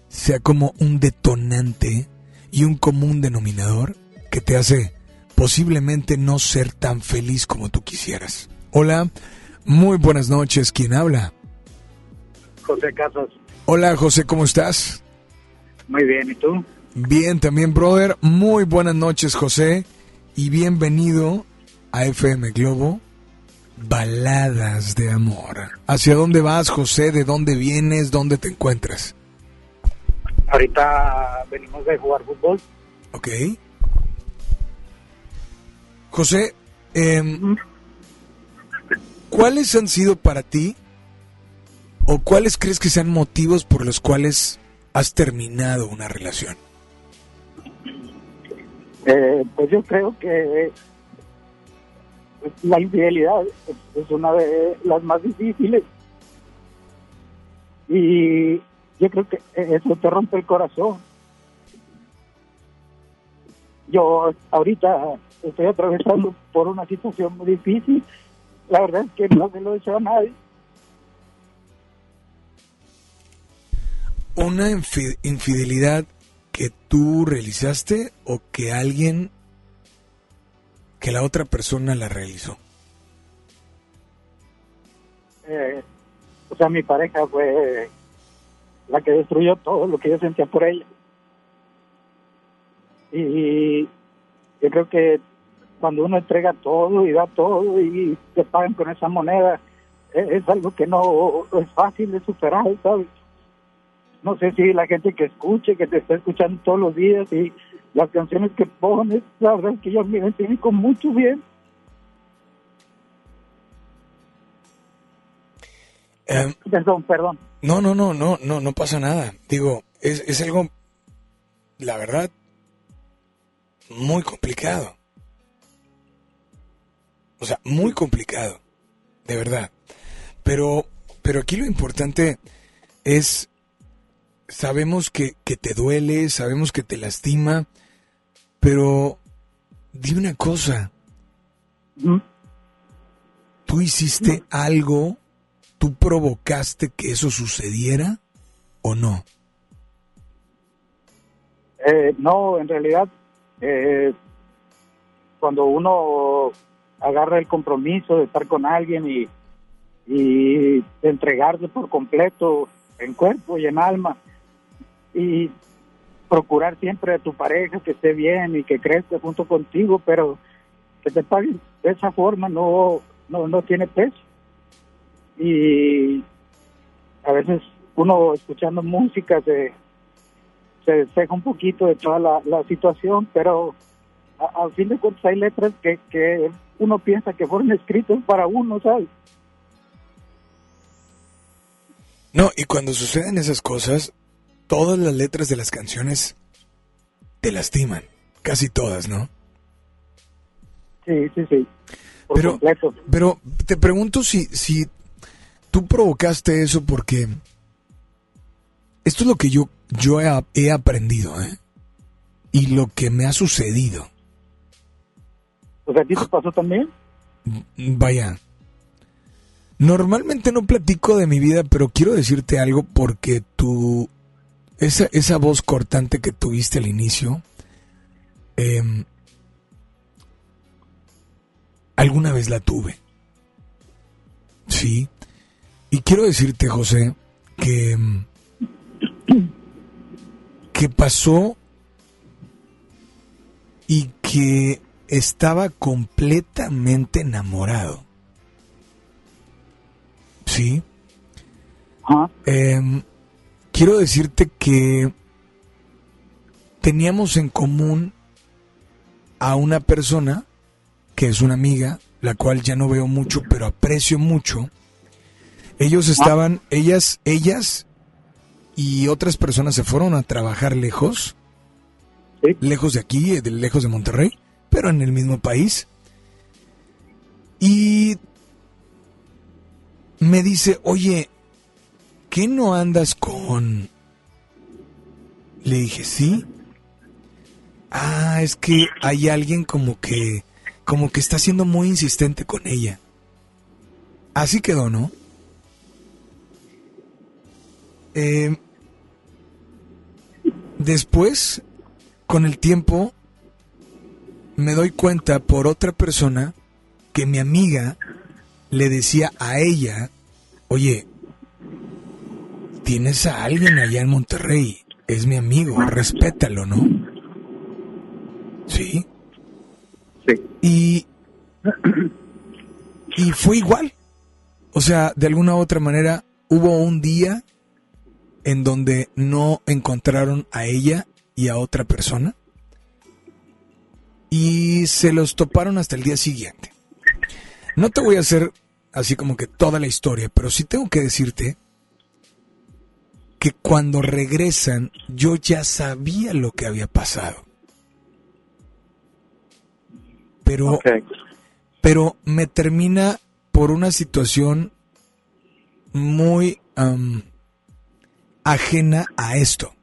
sea como un detonante y un común denominador que te hace posiblemente no ser tan feliz como tú quisieras. Hola, muy buenas noches, ¿quién habla? José Casas. Hola José, ¿cómo estás? Muy bien, ¿y tú? Bien, también, brother. Muy buenas noches, José. Y bienvenido a FM Globo, Baladas de Amor. ¿Hacia dónde vas, José? ¿De dónde vienes? ¿Dónde te encuentras? Ahorita venimos de jugar fútbol. Ok. José, em, ¿cuáles han sido para ti o cuáles crees que sean motivos por los cuales has terminado una relación? Eh, pues yo creo que la infidelidad es, una de las más difíciles. Y yo creo que eso te rompe el corazón. Yo ahorita estoy atravesando por una situación muy difícil. La verdad es que no se lo he hecho a nadie. ¿Una infi- infidelidad que tú realizaste o que alguien, que la otra persona la realizó? Eh, o sea, mi pareja fue la que destruyó todo lo que yo sentía por ella. Y yo creo que cuando uno entrega todo y da todo y te pagan con esa moneda, e- es algo que no es fácil de superar, ¿sabes? No sé si la gente que escuche, que te está escuchando todos los días y las canciones que pones, la verdad es que yo me identifico mucho bien. Em, Perdón, perdón. No, no, no, no, no, no pasa nada. Digo, es, es algo, la verdad, muy complicado. O sea, muy complicado, de verdad. Pero, pero aquí lo importante es, sabemos que, que te duele, sabemos que te lastima, pero di una cosa. ¿Tú hiciste algo? ¿Tú provocaste que eso sucediera o no? Eh, no, en realidad, eh, cuando uno agarra el compromiso de estar con alguien y, y entregarse por completo en cuerpo y en alma y procurar siempre a tu pareja que esté bien y que crezca junto contigo, pero que te paguen de esa forma no, no, no tiene peso. Y a veces uno escuchando música se, se despeja un poquito de toda la, situación, pero al fin de cuentas hay letras que, que uno piensa que fueron escritas para uno, ¿sabes? No, y cuando suceden esas cosas, todas las letras de las canciones te lastiman. Casi todas, ¿no? Sí, sí, sí. Por Pero, completo. pero te pregunto si, si tú provocaste eso porque esto es lo que yo, yo he, he aprendido, ¿eh? Y lo que me ha sucedido. O sea, ¿a ti te pasó también? Vaya. Normalmente no platico de mi vida, pero quiero decirte algo porque tu esa, esa voz cortante que tuviste al inicio, em, alguna vez la tuve. Sí. Y quiero decirte, José, que, em, que pasó y que estaba completamente enamorado. Sí. Em, quiero decirte que teníamos en común a una persona que es una amiga, la cual ya no veo mucho, pero aprecio mucho. Ellos estaban, ellas, ellas y otras personas se fueron a trabajar lejos, lejos de aquí, de- lejos de Monterrey, pero en el mismo país. Y me dice, oye, ¿qué no andas con...? Le dije, sí. Ah, es que hay alguien como que, como que está siendo muy insistente con ella. Así quedó, ¿no? Eh, después, con el tiempo, me doy cuenta por otra persona que mi amiga le decía a ella, oye, tienes a alguien allá en Monterrey, es mi amigo, respétalo, ¿no? Sí. Sí. Y, y fue igual. O sea, de alguna u otra manera, hubo un día en donde no encontraron a ella y a otra persona y se los toparon hasta el día siguiente. No te voy a hacer así como que toda la historia, pero sí tengo que decirte que cuando regresan yo ya sabía lo que había pasado. Pero, pero me termina por una situación muy ajena a esto.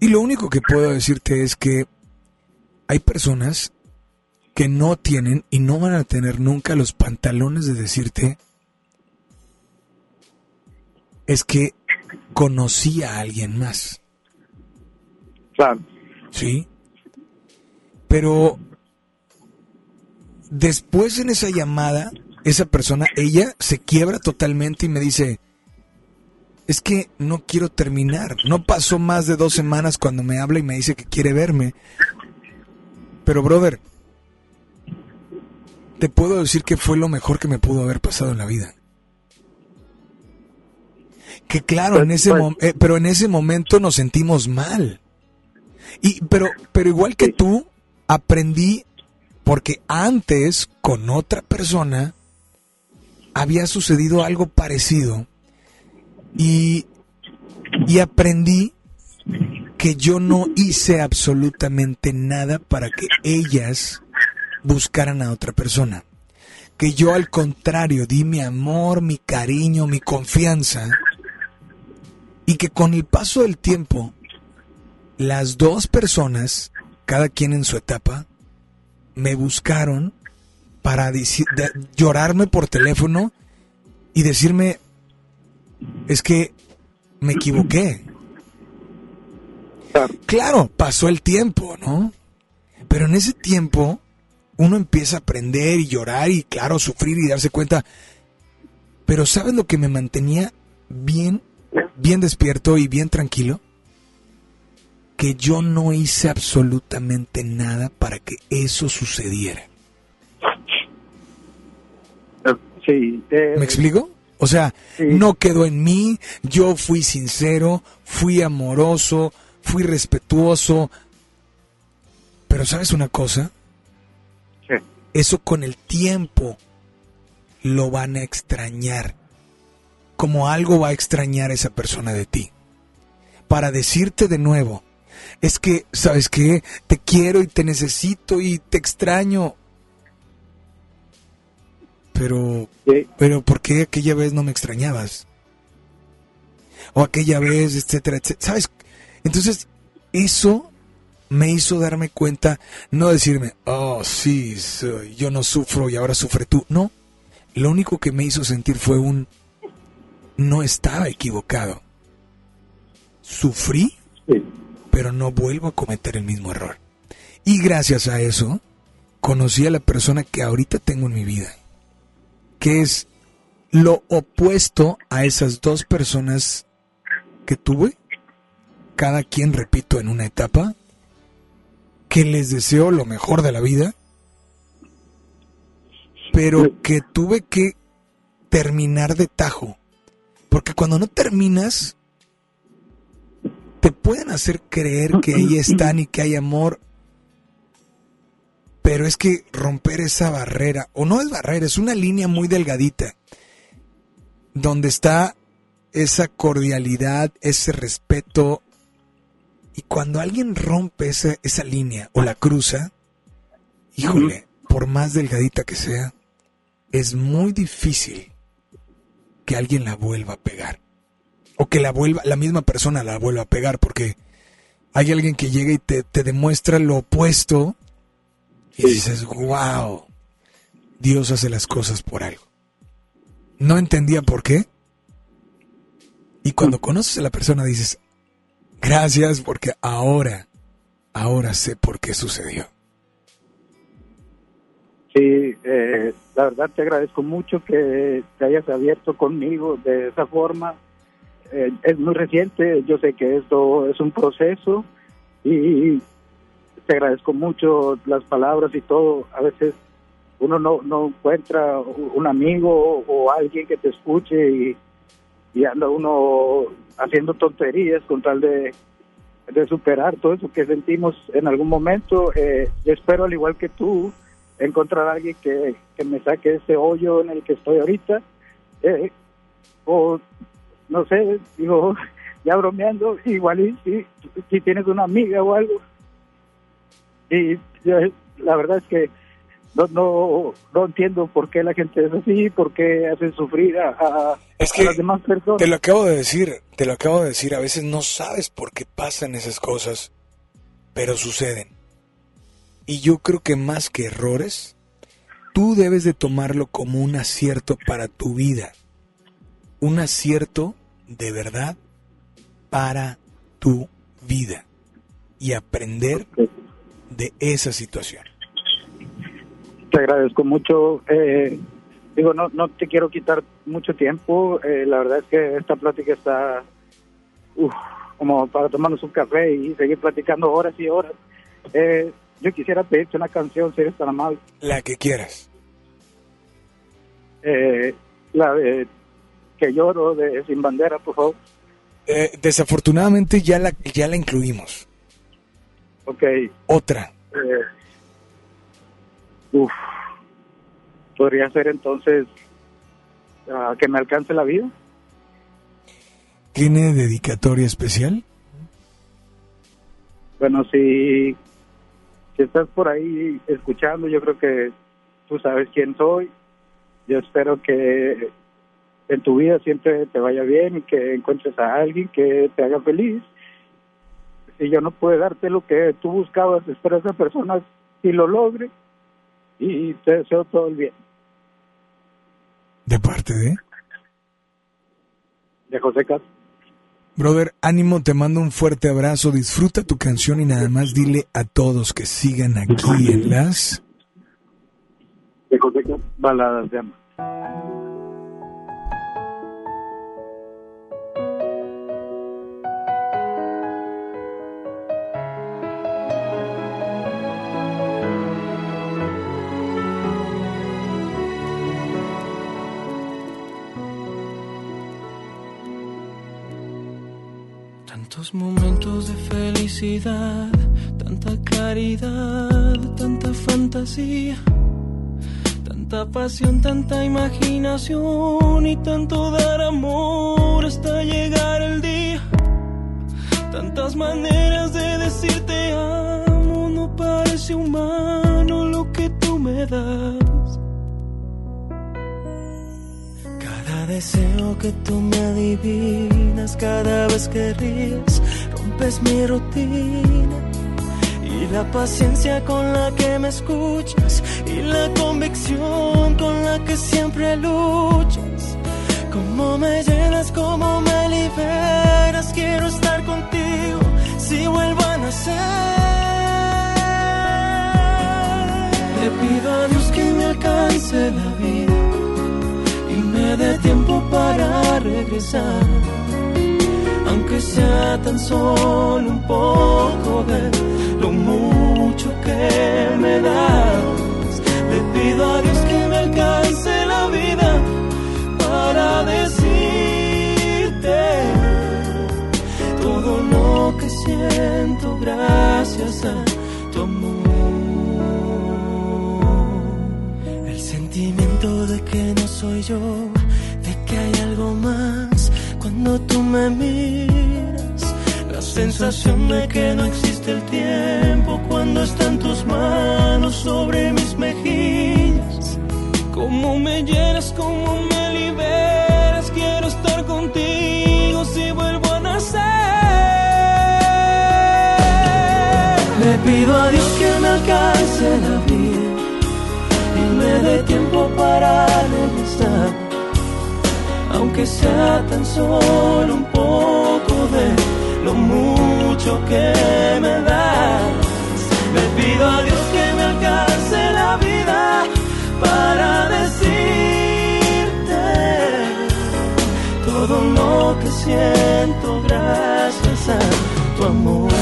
Y lo único que puedo decirte es que hay personas que no tienen y no van a tener nunca los pantalones de decirte es que conocí a alguien más. Claro. Sí. Pero después en esa llamada, esa persona, ella se quiebra totalmente y me dice, es que no quiero terminar. No pasó más de dos semanas cuando me habla y me dice que quiere verme. Pero, brother, te puedo decir que fue lo mejor que me pudo haber pasado en la vida. Que claro, en ese eh, pero en ese momento nos sentimos mal. Y pero pero igual que tú aprendí porque antes con otra persona había sucedido algo parecido y y aprendí que yo no hice absolutamente nada para que ellas buscaran a otra persona. Que yo al contrario di mi amor, mi cariño, mi confianza. Y que con el paso del tiempo, las dos personas, cada quien en su etapa, me buscaron para llorarme por teléfono y decirme, es que me equivoqué. Claro, pasó el tiempo, ¿no? Pero en ese tiempo uno empieza a aprender y llorar y claro, sufrir y darse cuenta. Pero ¿sabes lo que me mantenía bien, bien despierto y bien tranquilo? Que yo no hice absolutamente nada para que eso sucediera. Sí. eh, ¿Me explico? O sea, no quedó en mí, yo fui sincero, fui amoroso, fui respetuoso. Pero ¿sabes una cosa? Eso con el tiempo lo van a extrañar. Como algo va a extrañar esa persona de ti. Para decirte de nuevo, es que, ¿sabes qué? Te quiero y te necesito y te extraño. Pero, pero ¿por qué aquella vez no me extrañabas? O aquella vez, etcétera, etcétera. ¿Sabes? Entonces, eso me hizo darme cuenta, no decirme, oh, sí, yo no sufro y ahora sufre tú. No, lo único que me hizo sentir fue un, no estaba equivocado. Sufrí, pero no vuelvo a cometer el mismo error. Y gracias a eso, conocí a la persona que ahorita tengo en mi vida, que es lo opuesto a esas dos personas que tuve, cada quien, repito, en una etapa, que les deseo lo mejor de la vida, pero que tuve que terminar de tajo. Porque cuando no terminas, te pueden hacer creer que ahí están y que hay amor, pero es que romper esa barrera, o no es barrera, es una línea muy delgadita, donde está esa cordialidad, ese respeto, y cuando alguien rompe esa, esa línea o la cruza, híjole, por más delgadita que sea, es muy difícil que alguien la vuelva a pegar. O que la vuelva, la misma persona la vuelva a pegar, porque hay alguien que llega y te, te demuestra lo opuesto y dices, wow, Dios hace las cosas por algo. No entendía por qué. Y cuando conoces a la persona dices, gracias porque ahora, ahora sé por qué sucedió. Sí, eh, la verdad te agradezco mucho que te hayas abierto conmigo de esa forma. Eh, es muy reciente, yo sé que esto es un proceso y te agradezco mucho las palabras y todo. A veces uno no, no encuentra un amigo o, alguien que te escuche y, y anda uno haciendo tonterías con tal de, de superar todo eso que sentimos en algún momento. Eh, espero, al igual que tú, encontrar a alguien que, que me saque ese hoyo en el que estoy ahorita. Eh, o, no sé, digo, [LAUGHS] ya bromeando, [LAUGHS] igual y si, si tienes una amiga o algo. Y la verdad es que no, no, no entiendo por qué la gente es así, por qué hacen sufrir a, a- Es a que las demás personas. te lo acabo de decir, te lo acabo de decir, a veces no sabes por qué pasan esas cosas, pero suceden. Y yo creo que más que errores, tú debes de tomarlo como un acierto para tu vida. Un acierto de verdad para tu vida. Y aprender de esa situación. Te agradezco mucho. Eh, digo, no, no te quiero quitar mucho tiempo. Eh, la verdad es que esta plática está uf, como para tomarnos un café y seguir platicando horas y horas. Eh, yo quisiera pedirte una canción, si eres tan amable. La que quieras. Eh, la de Que lloro de Sin Bandera, por favor. Eh, desafortunadamente ya la, ya la incluimos. Ok. Otra. Eh, uf. Podría ser entonces ah, que me alcance la vida. ¿Tiene dedicatoria especial? Bueno, si, si estás por ahí escuchando, yo creo que tú sabes quién soy. Yo espero que en tu vida siempre te vaya bien y que encuentres a alguien que te haga feliz. Si yo no puedo darte lo que tú buscabas, espero a esa persona si lo logre y te deseo todo el bien. ¿De parte de? De José Castro. Brother, ánimo, te mando un fuerte abrazo, disfruta tu canción y nada más dile a todos que sigan aquí en las... De. Baladas de amor. Momentos de felicidad, tanta claridad, tanta fantasía, tanta pasión, tanta imaginación y tanto dar amor hasta llegar el día. Tantas maneras de decirte amo, no parece humano lo que tú me das. Cada deseo que tú me adivinas, cada vez que ríes, rompes mi rutina. Y la paciencia con la que me escuchas, y la convicción con la que siempre luchas. Cómo me llenas, cómo me liberas, quiero estar contigo si vuelvo a nacer. Le pido a Dios que me alcance la vida y me dé tiempo para regresar. Aunque sea tan solo un poco de lo mucho que me das. Le pido a Dios que me alcance la vida para decirte todo lo que siento gracias a tu amor. El sentimiento de que no soy yo, de que hay algo más cuando tú me miras. La sensación de que no existe el tiempo cuando están tus manos sobre mis mejillas. Cómo me llenas, cómo me liberas, quiero estar contigo si vuelvo a nacer. Le pido a Dios que me alcance la vida y me dé tiempo para regresar. Aunque sea tan solo un poco de lo mucho que me das. Le pido a Dios que me alcance la vida para decirte todo lo que siento gracias a tu amor.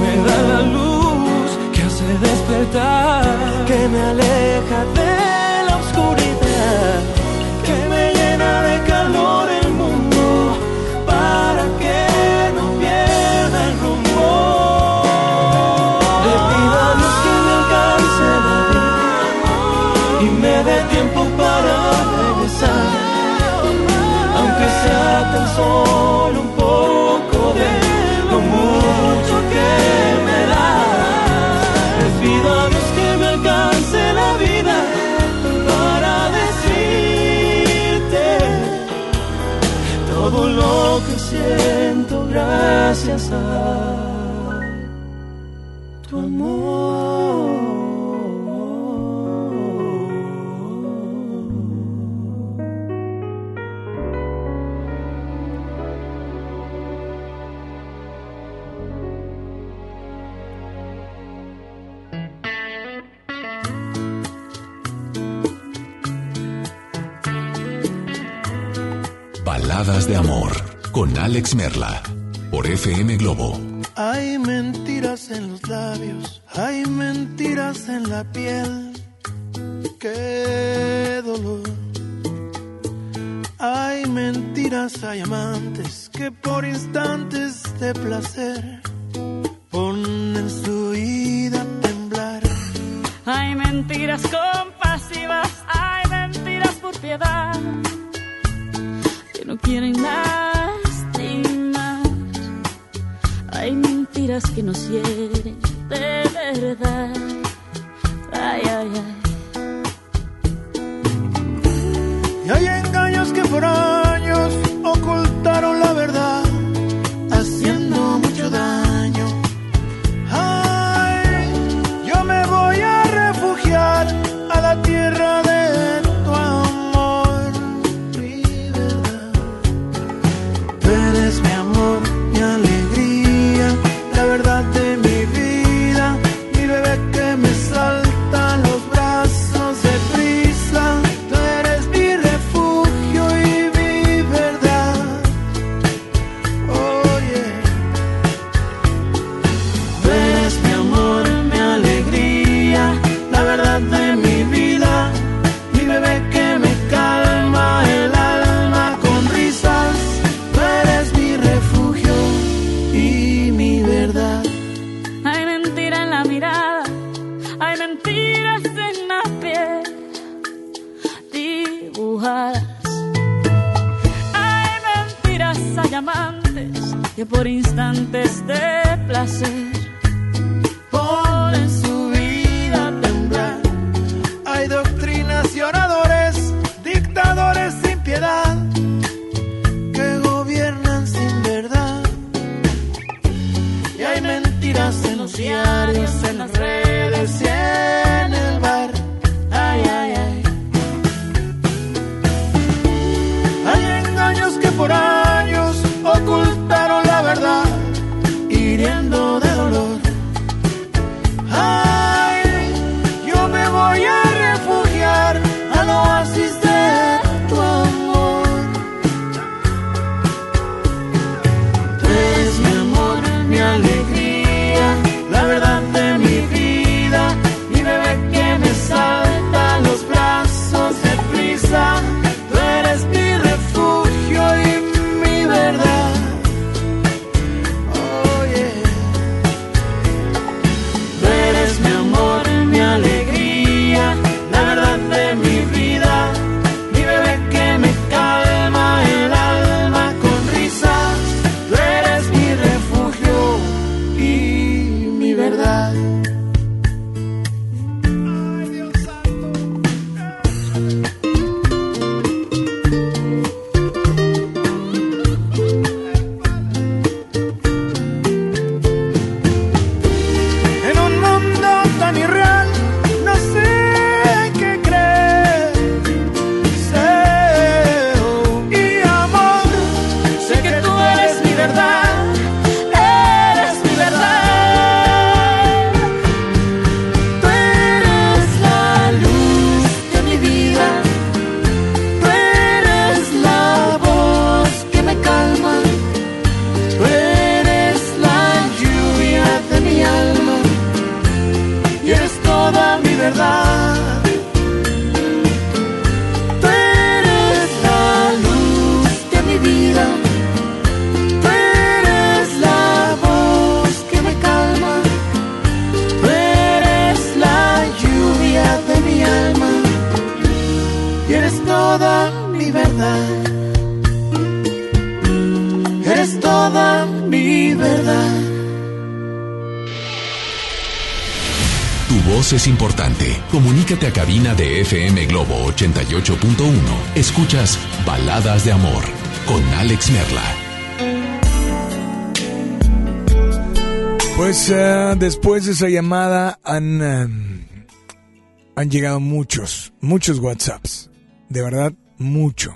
Me da la luz que hace despertar, que me aleja de la oscuridad, sea tan solo un poco de lo mucho que me das. Les pido a Dios que me alcance la vida para decirte todo lo que siento gracias a De Amor con Alex Merla por FM Globo. Hay mentiras en los labios, hay mentiras en la piel. Qué dolor. Hay mentiras, hay amantes que por instantes de placer ponen su vida a temblar. Hay mentiras compasivas, hay mentiras por piedad quieren lastimar. Hay mentiras que nos hieren de verdad. Ay, ay, ay. Cabina de FM Globo 88.1. Escuchas Baladas de Amor con Alex Merla. Pues eh, después de esa llamada han, eh, han llegado muchos, muchos WhatsApps. De verdad, mucho.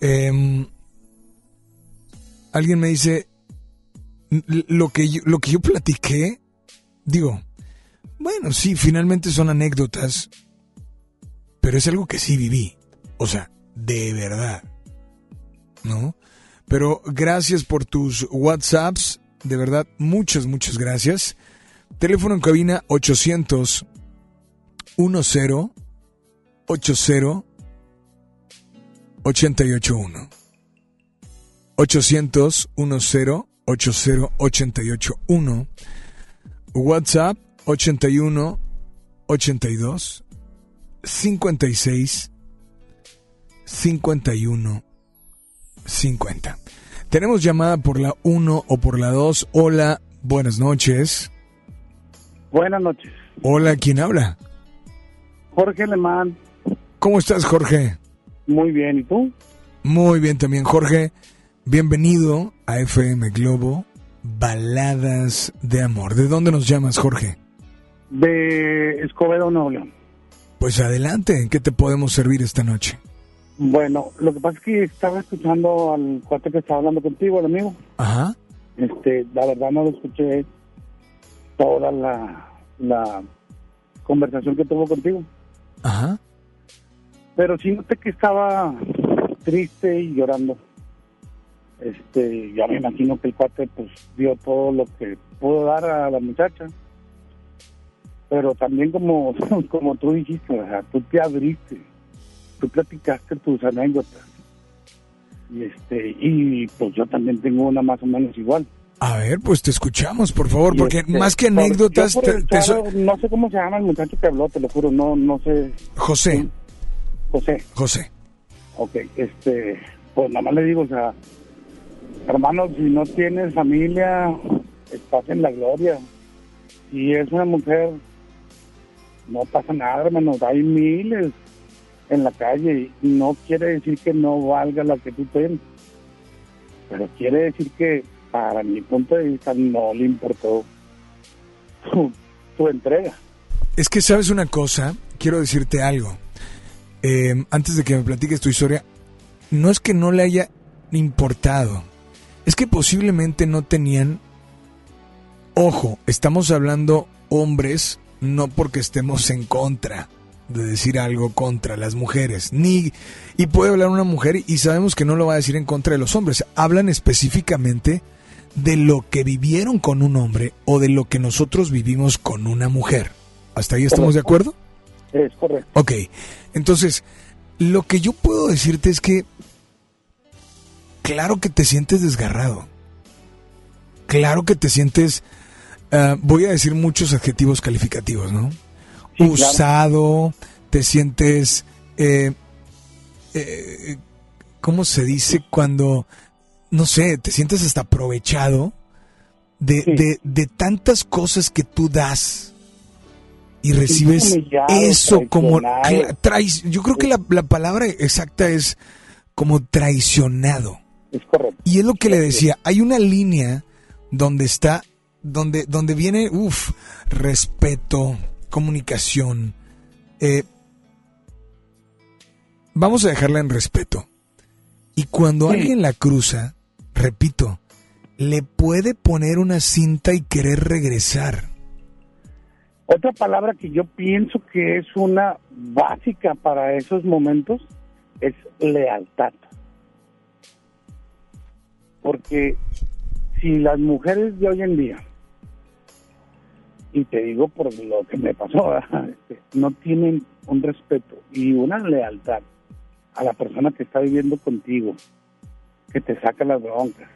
Em, alguien me dice, "L- lo que, yo, lo que yo platiqué, digo, bueno, sí, finalmente son anécdotas, pero es algo que sí viví. O sea, de verdad. ¿No? Pero gracias por tus WhatsApps. De verdad, muchas, muchas gracias. Teléfono en cabina 800 10 80 881. 800 10 80 881. WhatsApp 81 82 56 51 50. Tenemos llamada por la 1 o por la 2. Hola, buenas noches. Buenas noches. Hola, ¿quién habla? Jorge Alemán. ¿Cómo estás, Jorge? Muy bien, ¿y tú? Muy bien también, Jorge. Bienvenido a FM Globo, Baladas de Amor. ¿De dónde nos llamas, Jorge? De Escobedo, Nuevo León. Pues adelante, ¿en qué te podemos servir esta noche? Bueno, lo que pasa es que estaba escuchando al cuate que estaba hablando contigo, el amigo. Ajá. Este, la verdad no lo escuché toda la, la conversación que tuvo contigo. Ajá. Pero sí noté que estaba triste y llorando. Este, ya me imagino que el cuate pues dio todo lo que pudo dar a la muchacha. Pero también como, [LAUGHS] como tú dijiste, o sea, tú te abriste, tú platicaste tus anécdotas. Y este, y pues yo también tengo una más o menos igual. A ver, pues te escuchamos, por favor, Y, porque este, más que anécdotas, por te- te so- no sé cómo se llama el muchacho que habló, te lo juro, no, no sé. José. José. José. Ok, este, pues nada más le digo, o sea, hermano, si no tienes familia, estás en la gloria. Si es una mujer, no pasa nada, hermano, hay miles en la calle y no quiere decir que no valga la que tú tienes, pero quiere decir que para mi punto de vista no le importó tu, tu entrega. Es que sabes una cosa, quiero decirte algo. Eh, antes de que me platiques tu historia, no es que no le haya importado, es que posiblemente no tenían... Ojo, estamos hablando hombres, no porque estemos en contra de decir algo contra las mujeres, ni y puede hablar una mujer y sabemos que no lo va a decir en contra de los hombres. Hablan específicamente de lo que vivieron con un hombre o de lo que nosotros vivimos con una mujer. ¿Hasta ahí estamos de acuerdo? Es correcto. Ok, entonces, lo que yo puedo decirte es que, claro que te sientes desgarrado, claro que te sientes, ah, voy a decir muchos adjetivos calificativos, ¿no? Usado, te sientes, eh, eh, ¿cómo se dice cuando, no sé, te sientes hasta aprovechado de, de, de tantas cosas que tú das? y recibes eso como trais- yo creo que la, la palabra exacta es como traicionado Es correcto. y es lo que le decía hay una línea donde está donde donde viene uff respeto comunicación eh, vamos a dejarla en respeto. Y cuando alguien la cruza repito le puede poner una cinta y querer regresar. Otra palabra que yo pienso que es una básica para esos momentos es lealtad. Porque si las mujeres de hoy en día, y te digo por lo que me pasó. [LAUGHS] Este, no tienen un respeto y una lealtad a la persona que está viviendo contigo, que te saca las broncas,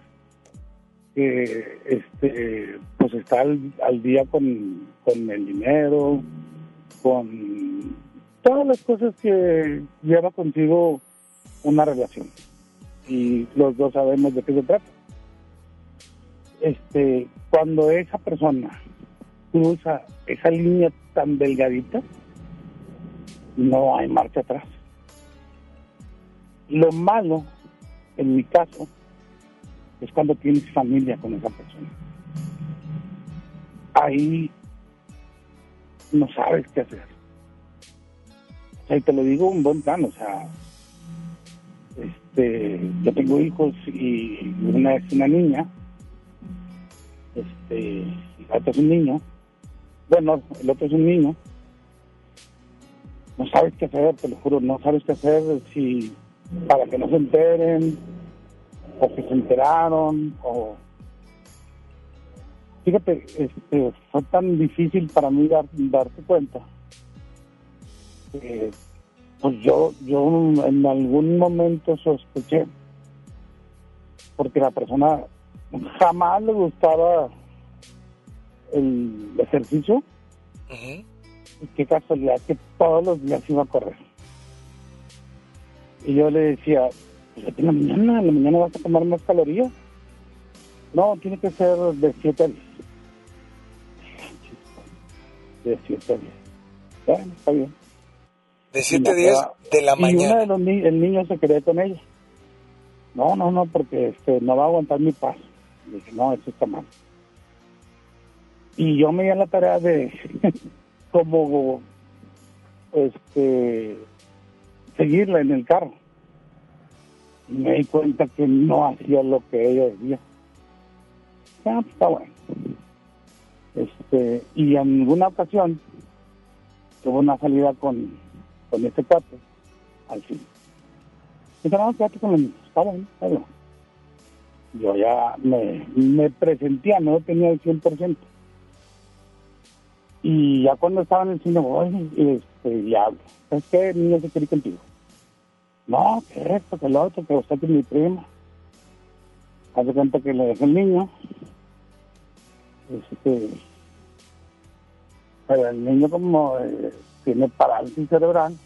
que este pues está al, día con, con el dinero, con todas las cosas que lleva consigo una relación. Y los dos sabemos de qué se trata. Este, cuando esa persona cruza esa línea tan delgadita, no hay marcha atrás. Lo malo, en mi caso, es cuando tienes familia con esa persona. Ahí no sabes qué hacer. O sea, y te lo digo un buen plan, o sea, este, yo tengo hijos y una es una niña, este, y otra es un niño. Bueno, el otro es un niño. No sabes qué hacer, te lo juro, no sabes qué hacer si para que no se enteren o que se enteraron o fíjate este fue tan difícil para mí dar, darte cuenta que, pues yo yo en algún momento sospeché porque la persona jamás le gustaba el ejercicio y qué casualidad que todos los días iba a correr y yo le decía pues en la mañana, en la mañana vas a tomar más calorías. No, tiene que ser de 7 a 10. De 7 a 10. Bueno, está bien. De 7 a 10 de la y mañana. uno de los ni- el niño se quedó con ella. No, no, no, porque este, no va a aguantar mi paz. Le dije, no, eso está mal. Y yo me di a la tarea de, [LAUGHS] como, este, seguirla en el carro. Y me di cuenta que no hacía lo que ella decía. Ah, pues está bueno. Este, y en alguna ocasión tuve una salida con, con este cuate al fin. Dice, no, quédate con los. Está bueno, está bien. Yo ya me, me presentía, no tenía el 100%. Y ya cuando estaba en el cine, voy y este. ¿Sabes qué? El niño se quiere contigo. No, que esto, que lo otro, que usted es mi prima. Hace cuenta que le dejé el niño. Este, pero el niño como eh, tiene parálisis cerebral,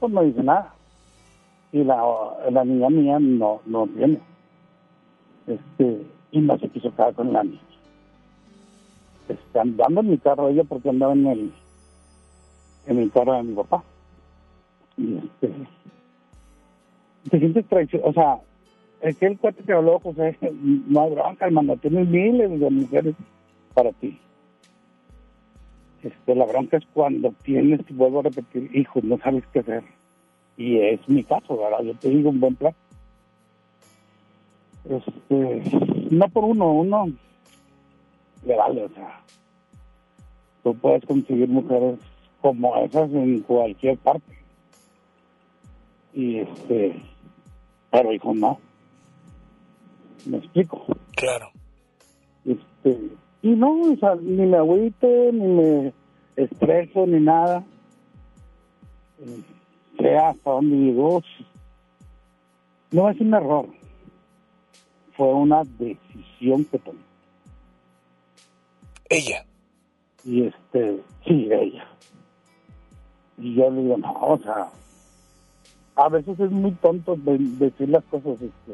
pues no dice nada. Y la, la niña mía no, no tiene. Este, y no se quiso quedar con la niña. Este, andando en mi carro ella porque andaba en el en el carro de mi papá. Y este, te sientes traicionado, o sea, es que el cuate que habló, José, no hay bronca, hermano, tienes miles de mujeres para ti. Este, la bronca es cuando tienes, vuelvo a repetir, hijos, no sabes qué hacer. Y es mi caso, ¿verdad? Yo te digo un buen plan. Este, no por uno, uno le vale, o sea, tú puedes conseguir mujeres como esas en cualquier parte. Y este, pero hijo, no. ¿Me explico? Claro. Este, y no, o sea, ni me agüito, ni me estreso, ni nada. Sé hasta dónde llegó. No es un error. Fue una decisión que tomé. Ella. Y este, sí, ella. Y yo le digo, no, o sea, a veces es muy tonto de- decir las cosas, este,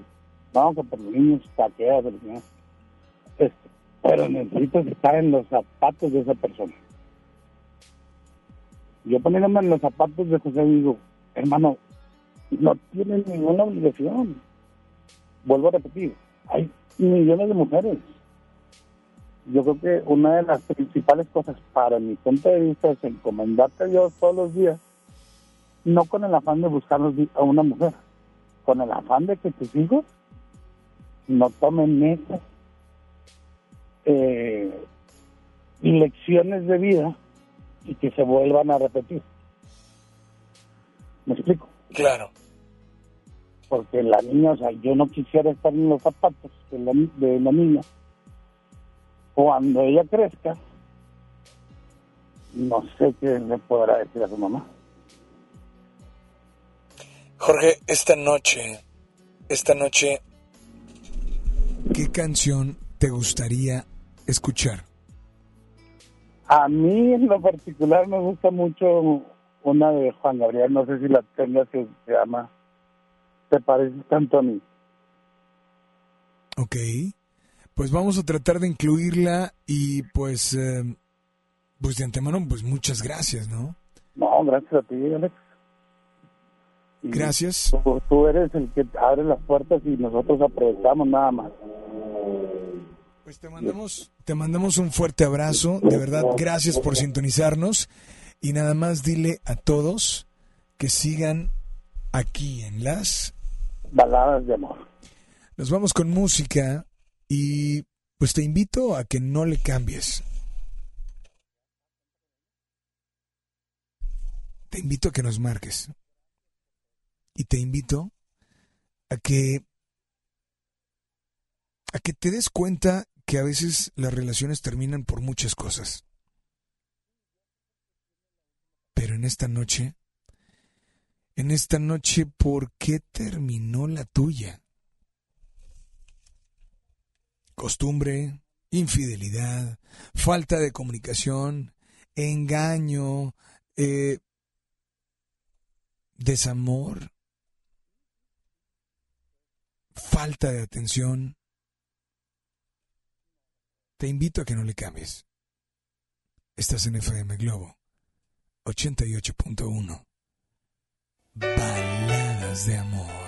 vamos a por los niños, taqueas, este, pero necesitas estar en los zapatos de esa persona. Yo poniéndome en los zapatos de José digo, hermano, no tienes ninguna obligación. Vuelvo a repetir, hay millones de mujeres. Yo creo que una de las principales cosas para mi punto de vista es encomendarte a Dios todos los días, no con el afán de buscar a una mujer, con el afán de que tus hijos no tomen esas eh, lecciones de vida y que se vuelvan a repetir. ¿Me explico? Claro. Porque la niña, o sea, yo no quisiera estar en los zapatos de la, de la niña. Cuando ella crezca, no sé qué le podrá decir a su mamá. Jorge, esta noche, esta noche, ¿qué canción te gustaría escuchar? A mí en lo particular me gusta mucho una de Juan Gabriel, no sé si la tengas, que se llama Te pareces tanto a mí. Ok. Pues vamos a tratar de incluirla y pues eh, Pues de antemano, pues muchas gracias, ¿no? No, gracias a ti, Alex. Y Gracias. Tú, tú eres el que abre las puertas y nosotros aprovechamos nada más. Pues te mandamos, te mandamos un fuerte abrazo. De verdad, gracias por sintonizarnos. Y nada más dile a todos que sigan aquí en las Baladas de amor. Nos vamos con música y pues te invito a que no le cambies. Te invito a que nos marques. Y te invito a que a que te des cuenta que a veces las relaciones terminan por muchas cosas. Pero en esta noche, en esta noche, ¿por qué terminó la tuya? Costumbre, infidelidad, falta de comunicación, engaño, eh, desamor, falta de atención. Te invito a que no le cambies. Estás en FM Globo 88.1. Baladas de amor.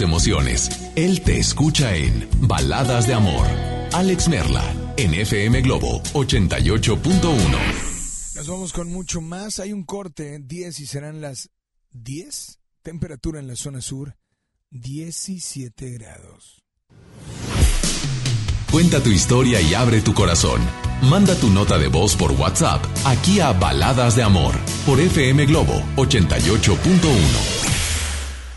Tus emociones. Él te escucha en Baladas de Amor. Alex Merla, en FM Globo 88.1. Nos vamos con mucho más. Hay un corte, 10 y serán las 10. Temperatura en la zona sur, 17 grados. Cuenta tu historia y abre tu corazón. Manda tu nota de voz por WhatsApp aquí a Baladas de Amor por FM Globo 88.1.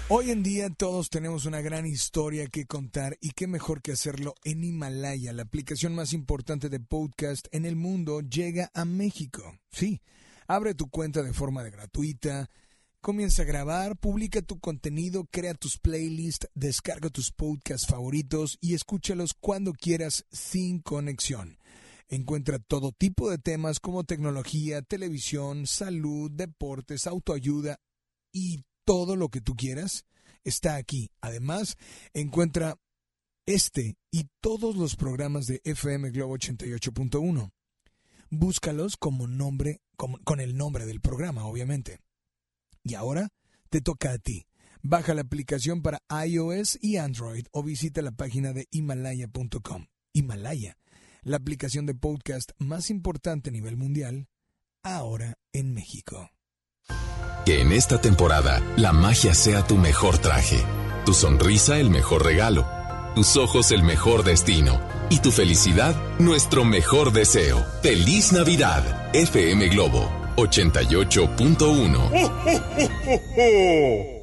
Hoy en día todos tenemos una gran historia que contar y qué mejor que hacerlo en Himalaya, la aplicación más importante de podcast en el mundo, llega a México. Sí, abre tu cuenta de forma de gratuita, comienza a grabar, publica tu contenido, crea tus playlists, descarga tus podcasts favoritos y escúchalos cuando quieras sin conexión. Encuentra todo tipo de temas como tecnología, televisión, salud, deportes, autoayuda y todo lo que tú quieras está aquí. Además, encuentra este y todos los programas de FM Globo 88.1. Búscalos como nombre, con el nombre del programa, obviamente. Y ahora te toca a ti. Baja la aplicación para iOS y Android o visita la página de himalaya.com. Himalaya, la aplicación de podcast más importante a nivel mundial, ahora en México. Que en esta temporada la magia sea tu mejor traje, tu sonrisa el mejor regalo, tus ojos el mejor destino y tu felicidad nuestro mejor deseo. Feliz Navidad, FM Globo 88.1.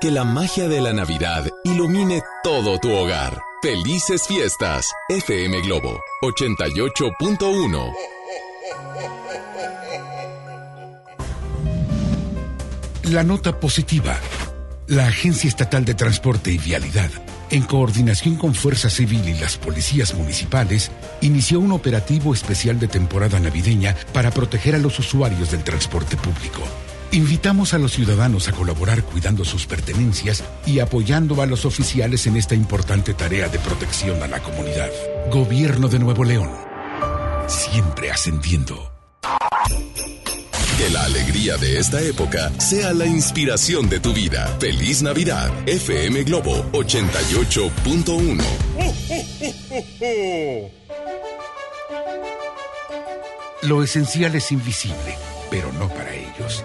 Que la magia de la Navidad ilumine todo tu hogar. Felices fiestas. FM Globo 88.1. La nota positiva. La Agencia Estatal de Transporte y Vialidad, en coordinación con Fuerza Civil y las policías municipales, inició un operativo especial de temporada navideña para proteger a los usuarios del transporte público. Invitamos a los ciudadanos a colaborar cuidando sus pertenencias y apoyando a los oficiales en esta importante tarea de protección a la comunidad. Gobierno de Nuevo León. Siempre ascendiendo. Que la alegría de esta época sea la inspiración de tu vida. Feliz Navidad. FM Globo 88.1. Lo esencial es invisible, pero no para ellos.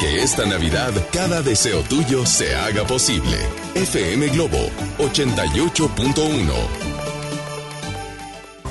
Que esta Navidad cada deseo tuyo se haga posible. FM Globo 88.1.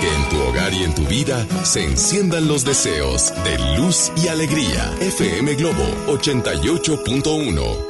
Que en tu hogar y en tu vida se enciendan los deseos de luz y alegría. FM Globo 88.1.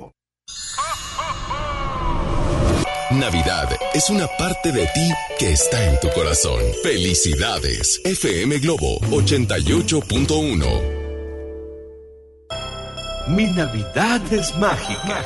Navidad es una parte de ti que está en tu corazón. Felicidades. FM Globo 88.1. Mi Navidad es mágica.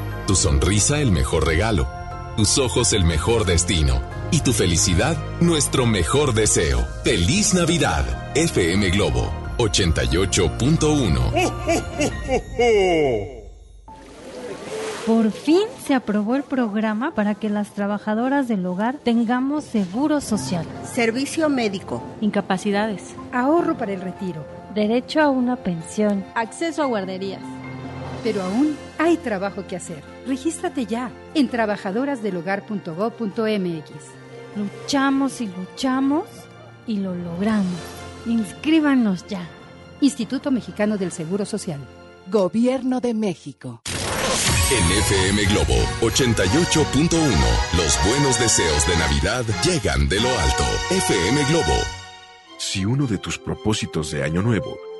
tu sonrisa el mejor regalo, tus ojos el mejor destino y tu felicidad nuestro mejor deseo. Feliz Navidad, FM Globo 88.1. Por fin se aprobó el programa para que las trabajadoras del hogar tengamos seguro social, Servicio médico. incapacidades, ahorro para el retiro, derecho a una pensión, acceso a guarderías. Pero aún hay trabajo que hacer. Regístrate ya en trabajadorasdelhogar.gov.mx. Luchamos y luchamos y lo logramos. Inscríbanos ya. Instituto Mexicano del Seguro Social. Gobierno de México. En FM Globo 88.1, los buenos deseos de Navidad llegan de lo alto. FM Globo. Si uno de tus propósitos de Año Nuevo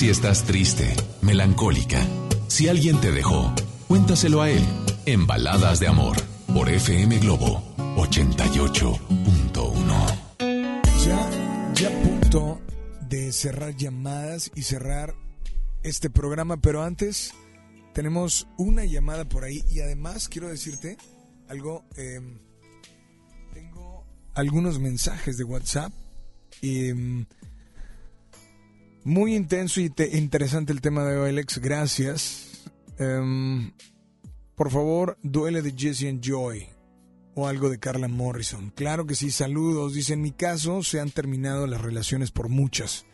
Si estás triste, melancólica, si alguien te dejó, cuéntaselo a él en Baladas de Amor por FM Globo 88.1. Ya, ya a punto de cerrar llamadas y cerrar este programa, pero antes tenemos una llamada por ahí y además quiero decirte algo. eh, tengo algunos mensajes de WhatsApp. mm, muy intenso y te- interesante el tema de hoy, Alex. Gracias. Em, por favor, duele de Jesse and Joy o algo de Carla Morrison. Claro que sí, saludos. Dice, en mi caso se han terminado las relaciones por muchas,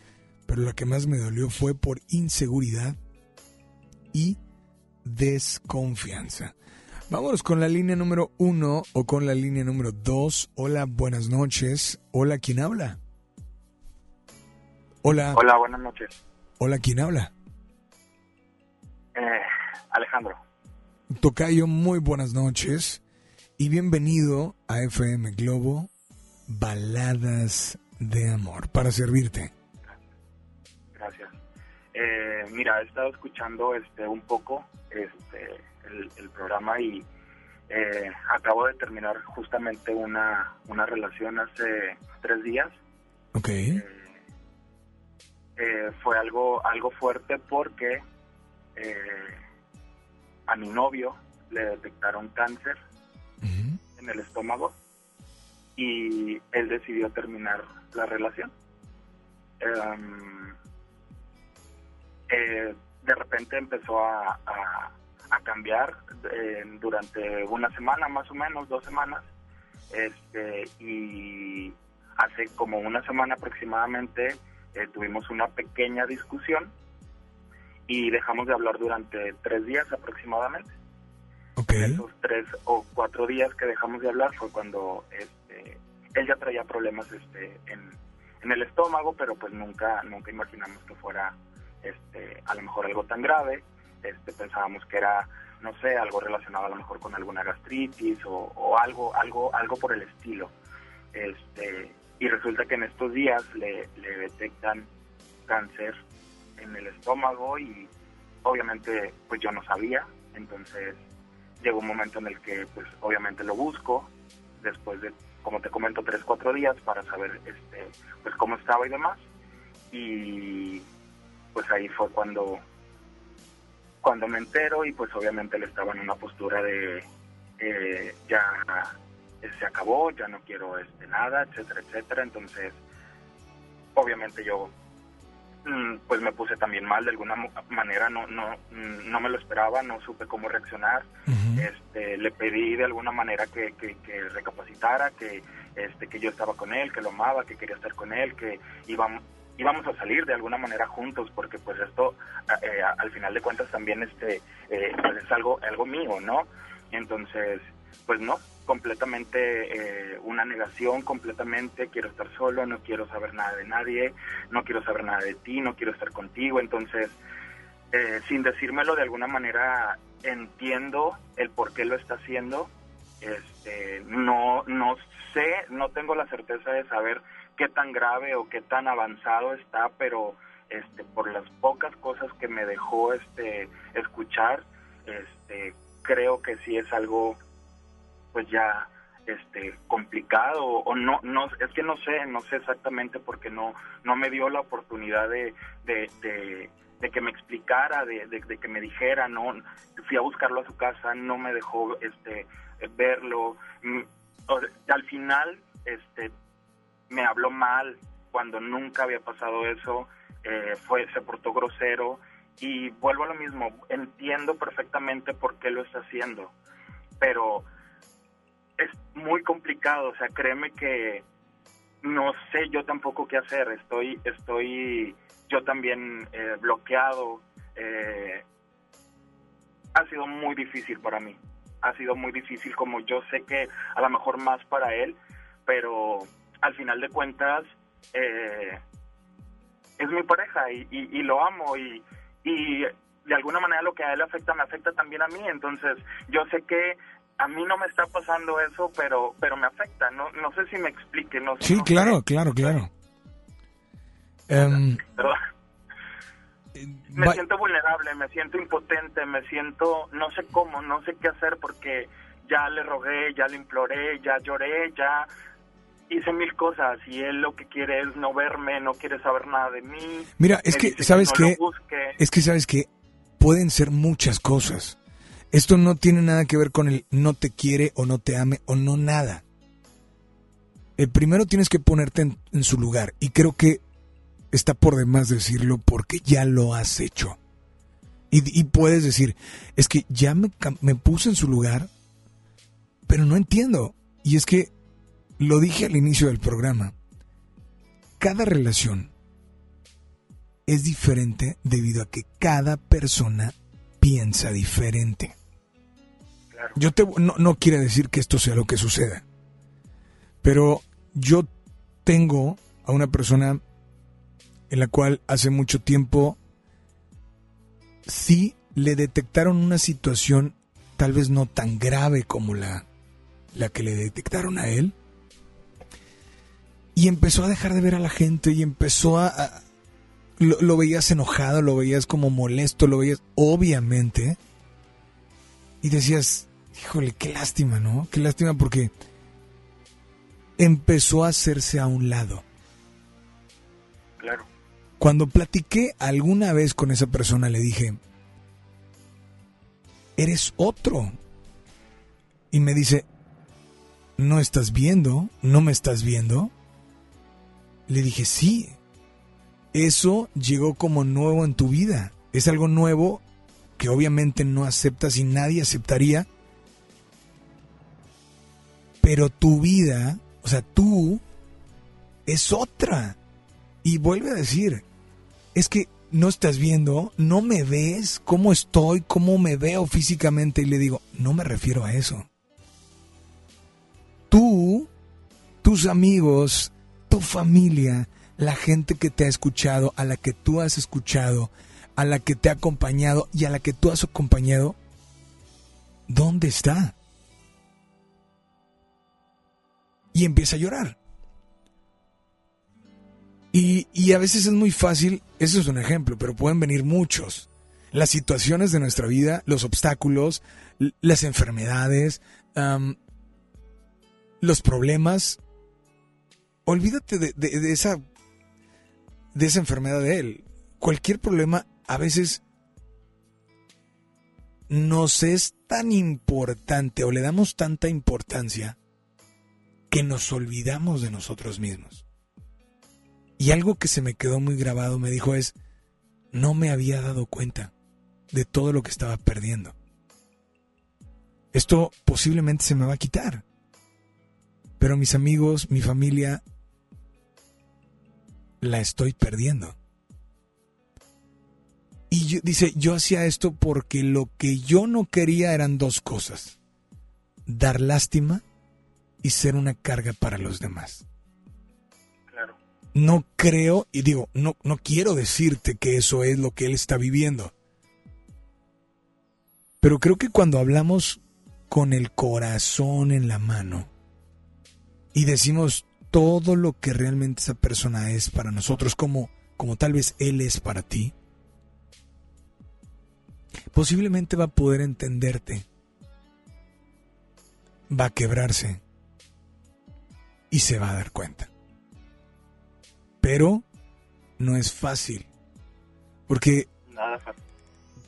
pero la que más me dolió fue por inseguridad y desconfianza. Vámonos con la línea número uno o con la línea número dos. Hola, buenas noches. Hola, ¿quién habla? Hola. Hola, buenas noches. Hola, ¿quién habla? Eh, Alejandro. Tocayo, muy buenas noches y bienvenido a FM Globo Baladas de Amor para servirte. Gracias. Eh, mira, he estado escuchando este un poco este, el, el programa y Eh, acabo de terminar justamente una, una relación hace tres días. Ok. Eh, fue algo, algo fuerte porque eh, a mi novio le detectaron cáncer en el estómago y él decidió terminar la relación. Eh, de repente empezó a, a- a cambiar eh, durante una semana, más o menos, dos semanas. Este, y hace como una semana aproximadamente eh, tuvimos una pequeña discusión y dejamos de hablar durante tres días aproximadamente. En esos tres o cuatro días que dejamos de hablar fue cuando este, él ya traía problemas este, en, en el estómago, pero pues nunca nunca imaginamos que fuera este, a lo mejor algo tan grave. Este, pensábamos que era, no sé, algo relacionado a lo mejor con alguna gastritis o, o algo algo algo por el estilo. Este, y resulta que en estos días le, detectan cáncer en el estómago y obviamente pues yo no sabía, entonces llegó un momento en el que pues obviamente lo busco después de como te comento tres cuatro días para saber este pues cómo estaba y demás. Y pues ahí fue cuando cuando me entero y pues obviamente él estaba en una postura de eh, ya se acabó ya no quiero este nada etcétera etcétera. Entonces obviamente yo mm, pues me puse también mal de alguna manera no no mm, no me lo esperaba no supe cómo reaccionar. Este le pedí de alguna manera que, que, que recapacitara que este que yo estaba con él que lo amaba que quería estar con él que íbamos íbamos a salir de alguna manera juntos porque pues esto eh, al final de cuentas también este eh, pues es algo algo mío no entonces pues no completamente eh, una negación completamente quiero estar solo no quiero saber nada de nadie no quiero saber nada de ti no quiero estar contigo. Entonces eh, sin decírmelo de alguna manera entiendo el por qué lo está haciendo. Este no no sé no tengo la certeza de saber qué tan grave o qué tan avanzado está pero este por las pocas cosas que me dejó este escuchar este creo que sí es algo pues ya este complicado o no no es que no sé no sé exactamente porque no no me dio la oportunidad de de, que me explicara de, de- de que me dijera no fui a buscarlo a su casa no me dejó este verlo. Mm, al final este me habló mal cuando nunca había pasado eso eh, fue se portó grosero y vuelvo a lo mismo entiendo perfectamente por qué lo está haciendo pero es muy complicado, o sea, créeme que no sé yo tampoco qué hacer, estoy, estoy yo también eh, bloqueado, eh, ha sido muy difícil para mí, ha sido muy difícil como yo sé que a lo mejor más para él, pero al final de cuentas eh, es mi pareja y, lo amo y, y de alguna manera lo que a él afecta me afecta también a mí, entonces yo sé que a mí no me está pasando eso, pero pero me afecta, no no sé si me explique, no. Sí, no claro, claro, claro. Em, me siento vulnerable, me siento impotente, me siento, no sé cómo, no sé qué hacer porque ya le rogué, ya le imploré, ya lloré, ya hice mil cosas y él lo que quiere es no verme, no quiere saber nada de mí. Mira, es que, ¿sabes no busque. Es que, ¿sabes que Pueden ser muchas cosas. Esto no tiene nada que ver con el no te quiere o no te ame o no nada. El primero tienes que ponerte en, su lugar y creo que está por demás decirlo porque ya lo has hecho. Y, puedes decir, es que ya me, me puse en su lugar, pero no entiendo. Y es que lo dije al inicio del programa. Cada relación es diferente debido a que cada persona piensa diferente. Yo te, no, no quiere decir que esto sea lo que suceda, pero yo tengo a una persona en la cual hace mucho tiempo sí le detectaron una situación tal vez no tan grave como la, la que le detectaron a él. Y empezó a dejar de ver a la gente y empezó a... a- lo, lo veías enojado, lo veías como molesto, lo veías obviamente. Y decías, híjole, qué lástima, ¿no? Qué lástima porque empezó a hacerse a un lado. Claro. Cuando platiqué alguna vez con esa persona le dije, eres otro. Y me dice, ¿no estás viendo? ¿No me estás viendo? Le dije, sí. Eso llegó como nuevo en tu vida. Es algo nuevo que obviamente no aceptas y nadie aceptaría. Pero tu vida, o sea, tú, es otra. Y vuelve a decir, es que no estás viendo, no me ves, cómo estoy, cómo me veo físicamente. Y le digo, no me refiero a eso. Tú, tus amigos, tu familia, la gente que te ha escuchado, a la que tú has escuchado, a la que te ha acompañado y a la que tú has acompañado, ¿dónde está? Y empieza a llorar. Y, y, a veces es muy fácil, eso es un ejemplo, pero pueden venir muchos. Las situaciones de nuestra vida, los obstáculos, las enfermedades, los problemas. Olvídate de, de, esa, de esa enfermedad de él. Cualquier problema a veces nos es tan importante o le damos tanta importancia que nos olvidamos de nosotros mismos. Y algo que se me quedó muy grabado me dijo es, no me había dado cuenta de todo lo que estaba perdiendo. Esto posiblemente se me va a quitar. Pero mis amigos, mi familia, la estoy perdiendo. Y yo, dice, yo hacía esto porque lo que yo no quería eran dos cosas. Dar lástima y ser una carga para los demás. Claro. No creo, y digo, no, no quiero decirte que eso es lo que él está viviendo. Pero creo que cuando hablamos con el corazón en la mano y decimos todo lo que realmente esa persona es para nosotros, como, como tal vez él es para ti, posiblemente va a poder entenderte, va a quebrarse y se va a dar cuenta. Pero no es fácil, porque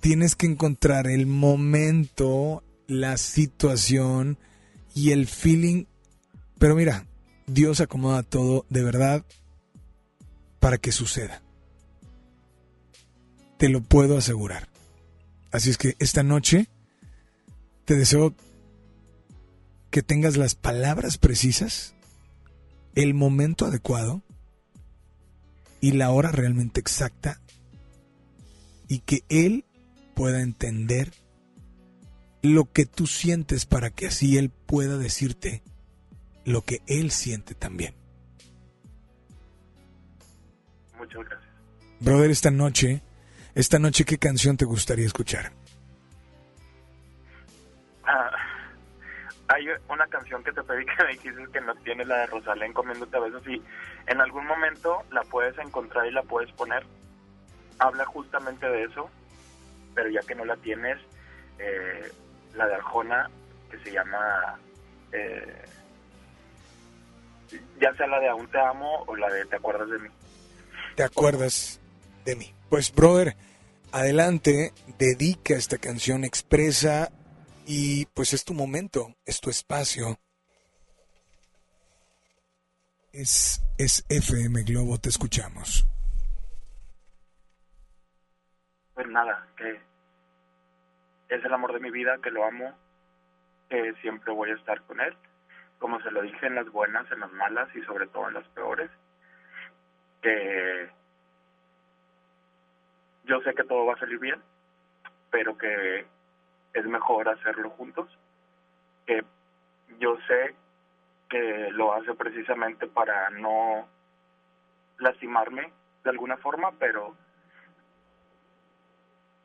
tienes que encontrar el momento, la situación y el feeling. Pero mira, Dios acomoda todo de verdad para que suceda. Te lo puedo asegurar. Así es que esta noche te deseo que tengas las palabras precisas, el momento adecuado y la hora realmente exacta y que Él pueda entender lo que tú sientes para que así Él pueda decirte lo que Él siente también. Muchas gracias. Brother, esta noche esta noche, ¿qué canción te gustaría escuchar? Ah, hay una canción que te pedí que me dijiste que no tiene la de Rosalén comiéndote a besos y en algún momento la puedes encontrar y la puedes poner. Habla justamente de eso, pero ya que no la tienes, eh, la de Arjona, que se llama, eh, ya sea la de Aún te amo o la de Te acuerdas de mí. ¿Te acuerdas de mí? Pues, brother, adelante, dedica esta canción, expresa y pues es tu momento, es tu espacio. Es, es FM Globo, te escuchamos. Pues nada, que es el amor de mi vida, que lo amo, que siempre voy a estar con él, como se lo dije en las buenas, en las malas y sobre todo en las peores, que yo sé que todo va a salir bien, pero que es mejor hacerlo juntos. Que yo sé que lo hace precisamente para no lastimarme de alguna forma, pero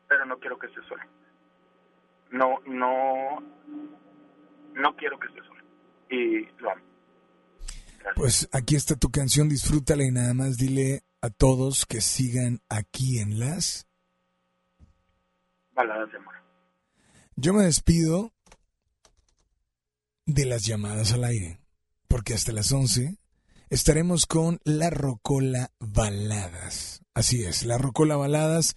pero no quiero que esté solo. No no no quiero que esté solo y lo amo. Pues aquí está tu canción, disfrútala y nada más dile a todos que sigan aquí en las baladas de amor. Yo me despido de las llamadas al aire, porque hasta las 11 estaremos con La Rocola Baladas. Así es, La Rocola Baladas,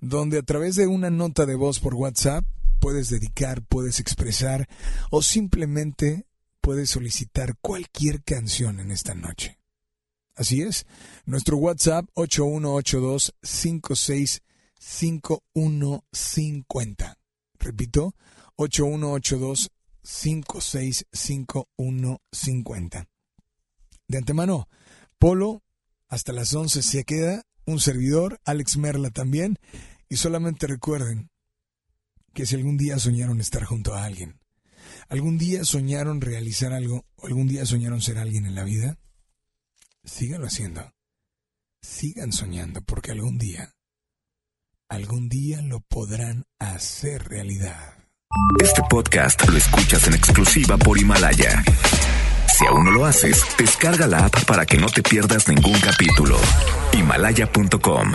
donde a través de una nota de voz por WhatsApp puedes dedicar, puedes expresar o simplemente puedes solicitar cualquier canción en esta noche. Así es, nuestro WhatsApp 8182-565150. Repito, 8182-565150. De antemano, Polo, hasta las 11 se queda, un servidor, Alex Merla también, y solamente recuerden que si algún día soñaron estar junto a alguien, algún día soñaron realizar algo, algún día soñaron ser alguien en la vida, síganlo haciendo. Sigan soñando porque algún día, algún día lo podrán hacer realidad. Este podcast lo escuchas en exclusiva por Himalaya. Si aún no lo haces, descarga la app para que no te pierdas ningún capítulo. Himalaya.com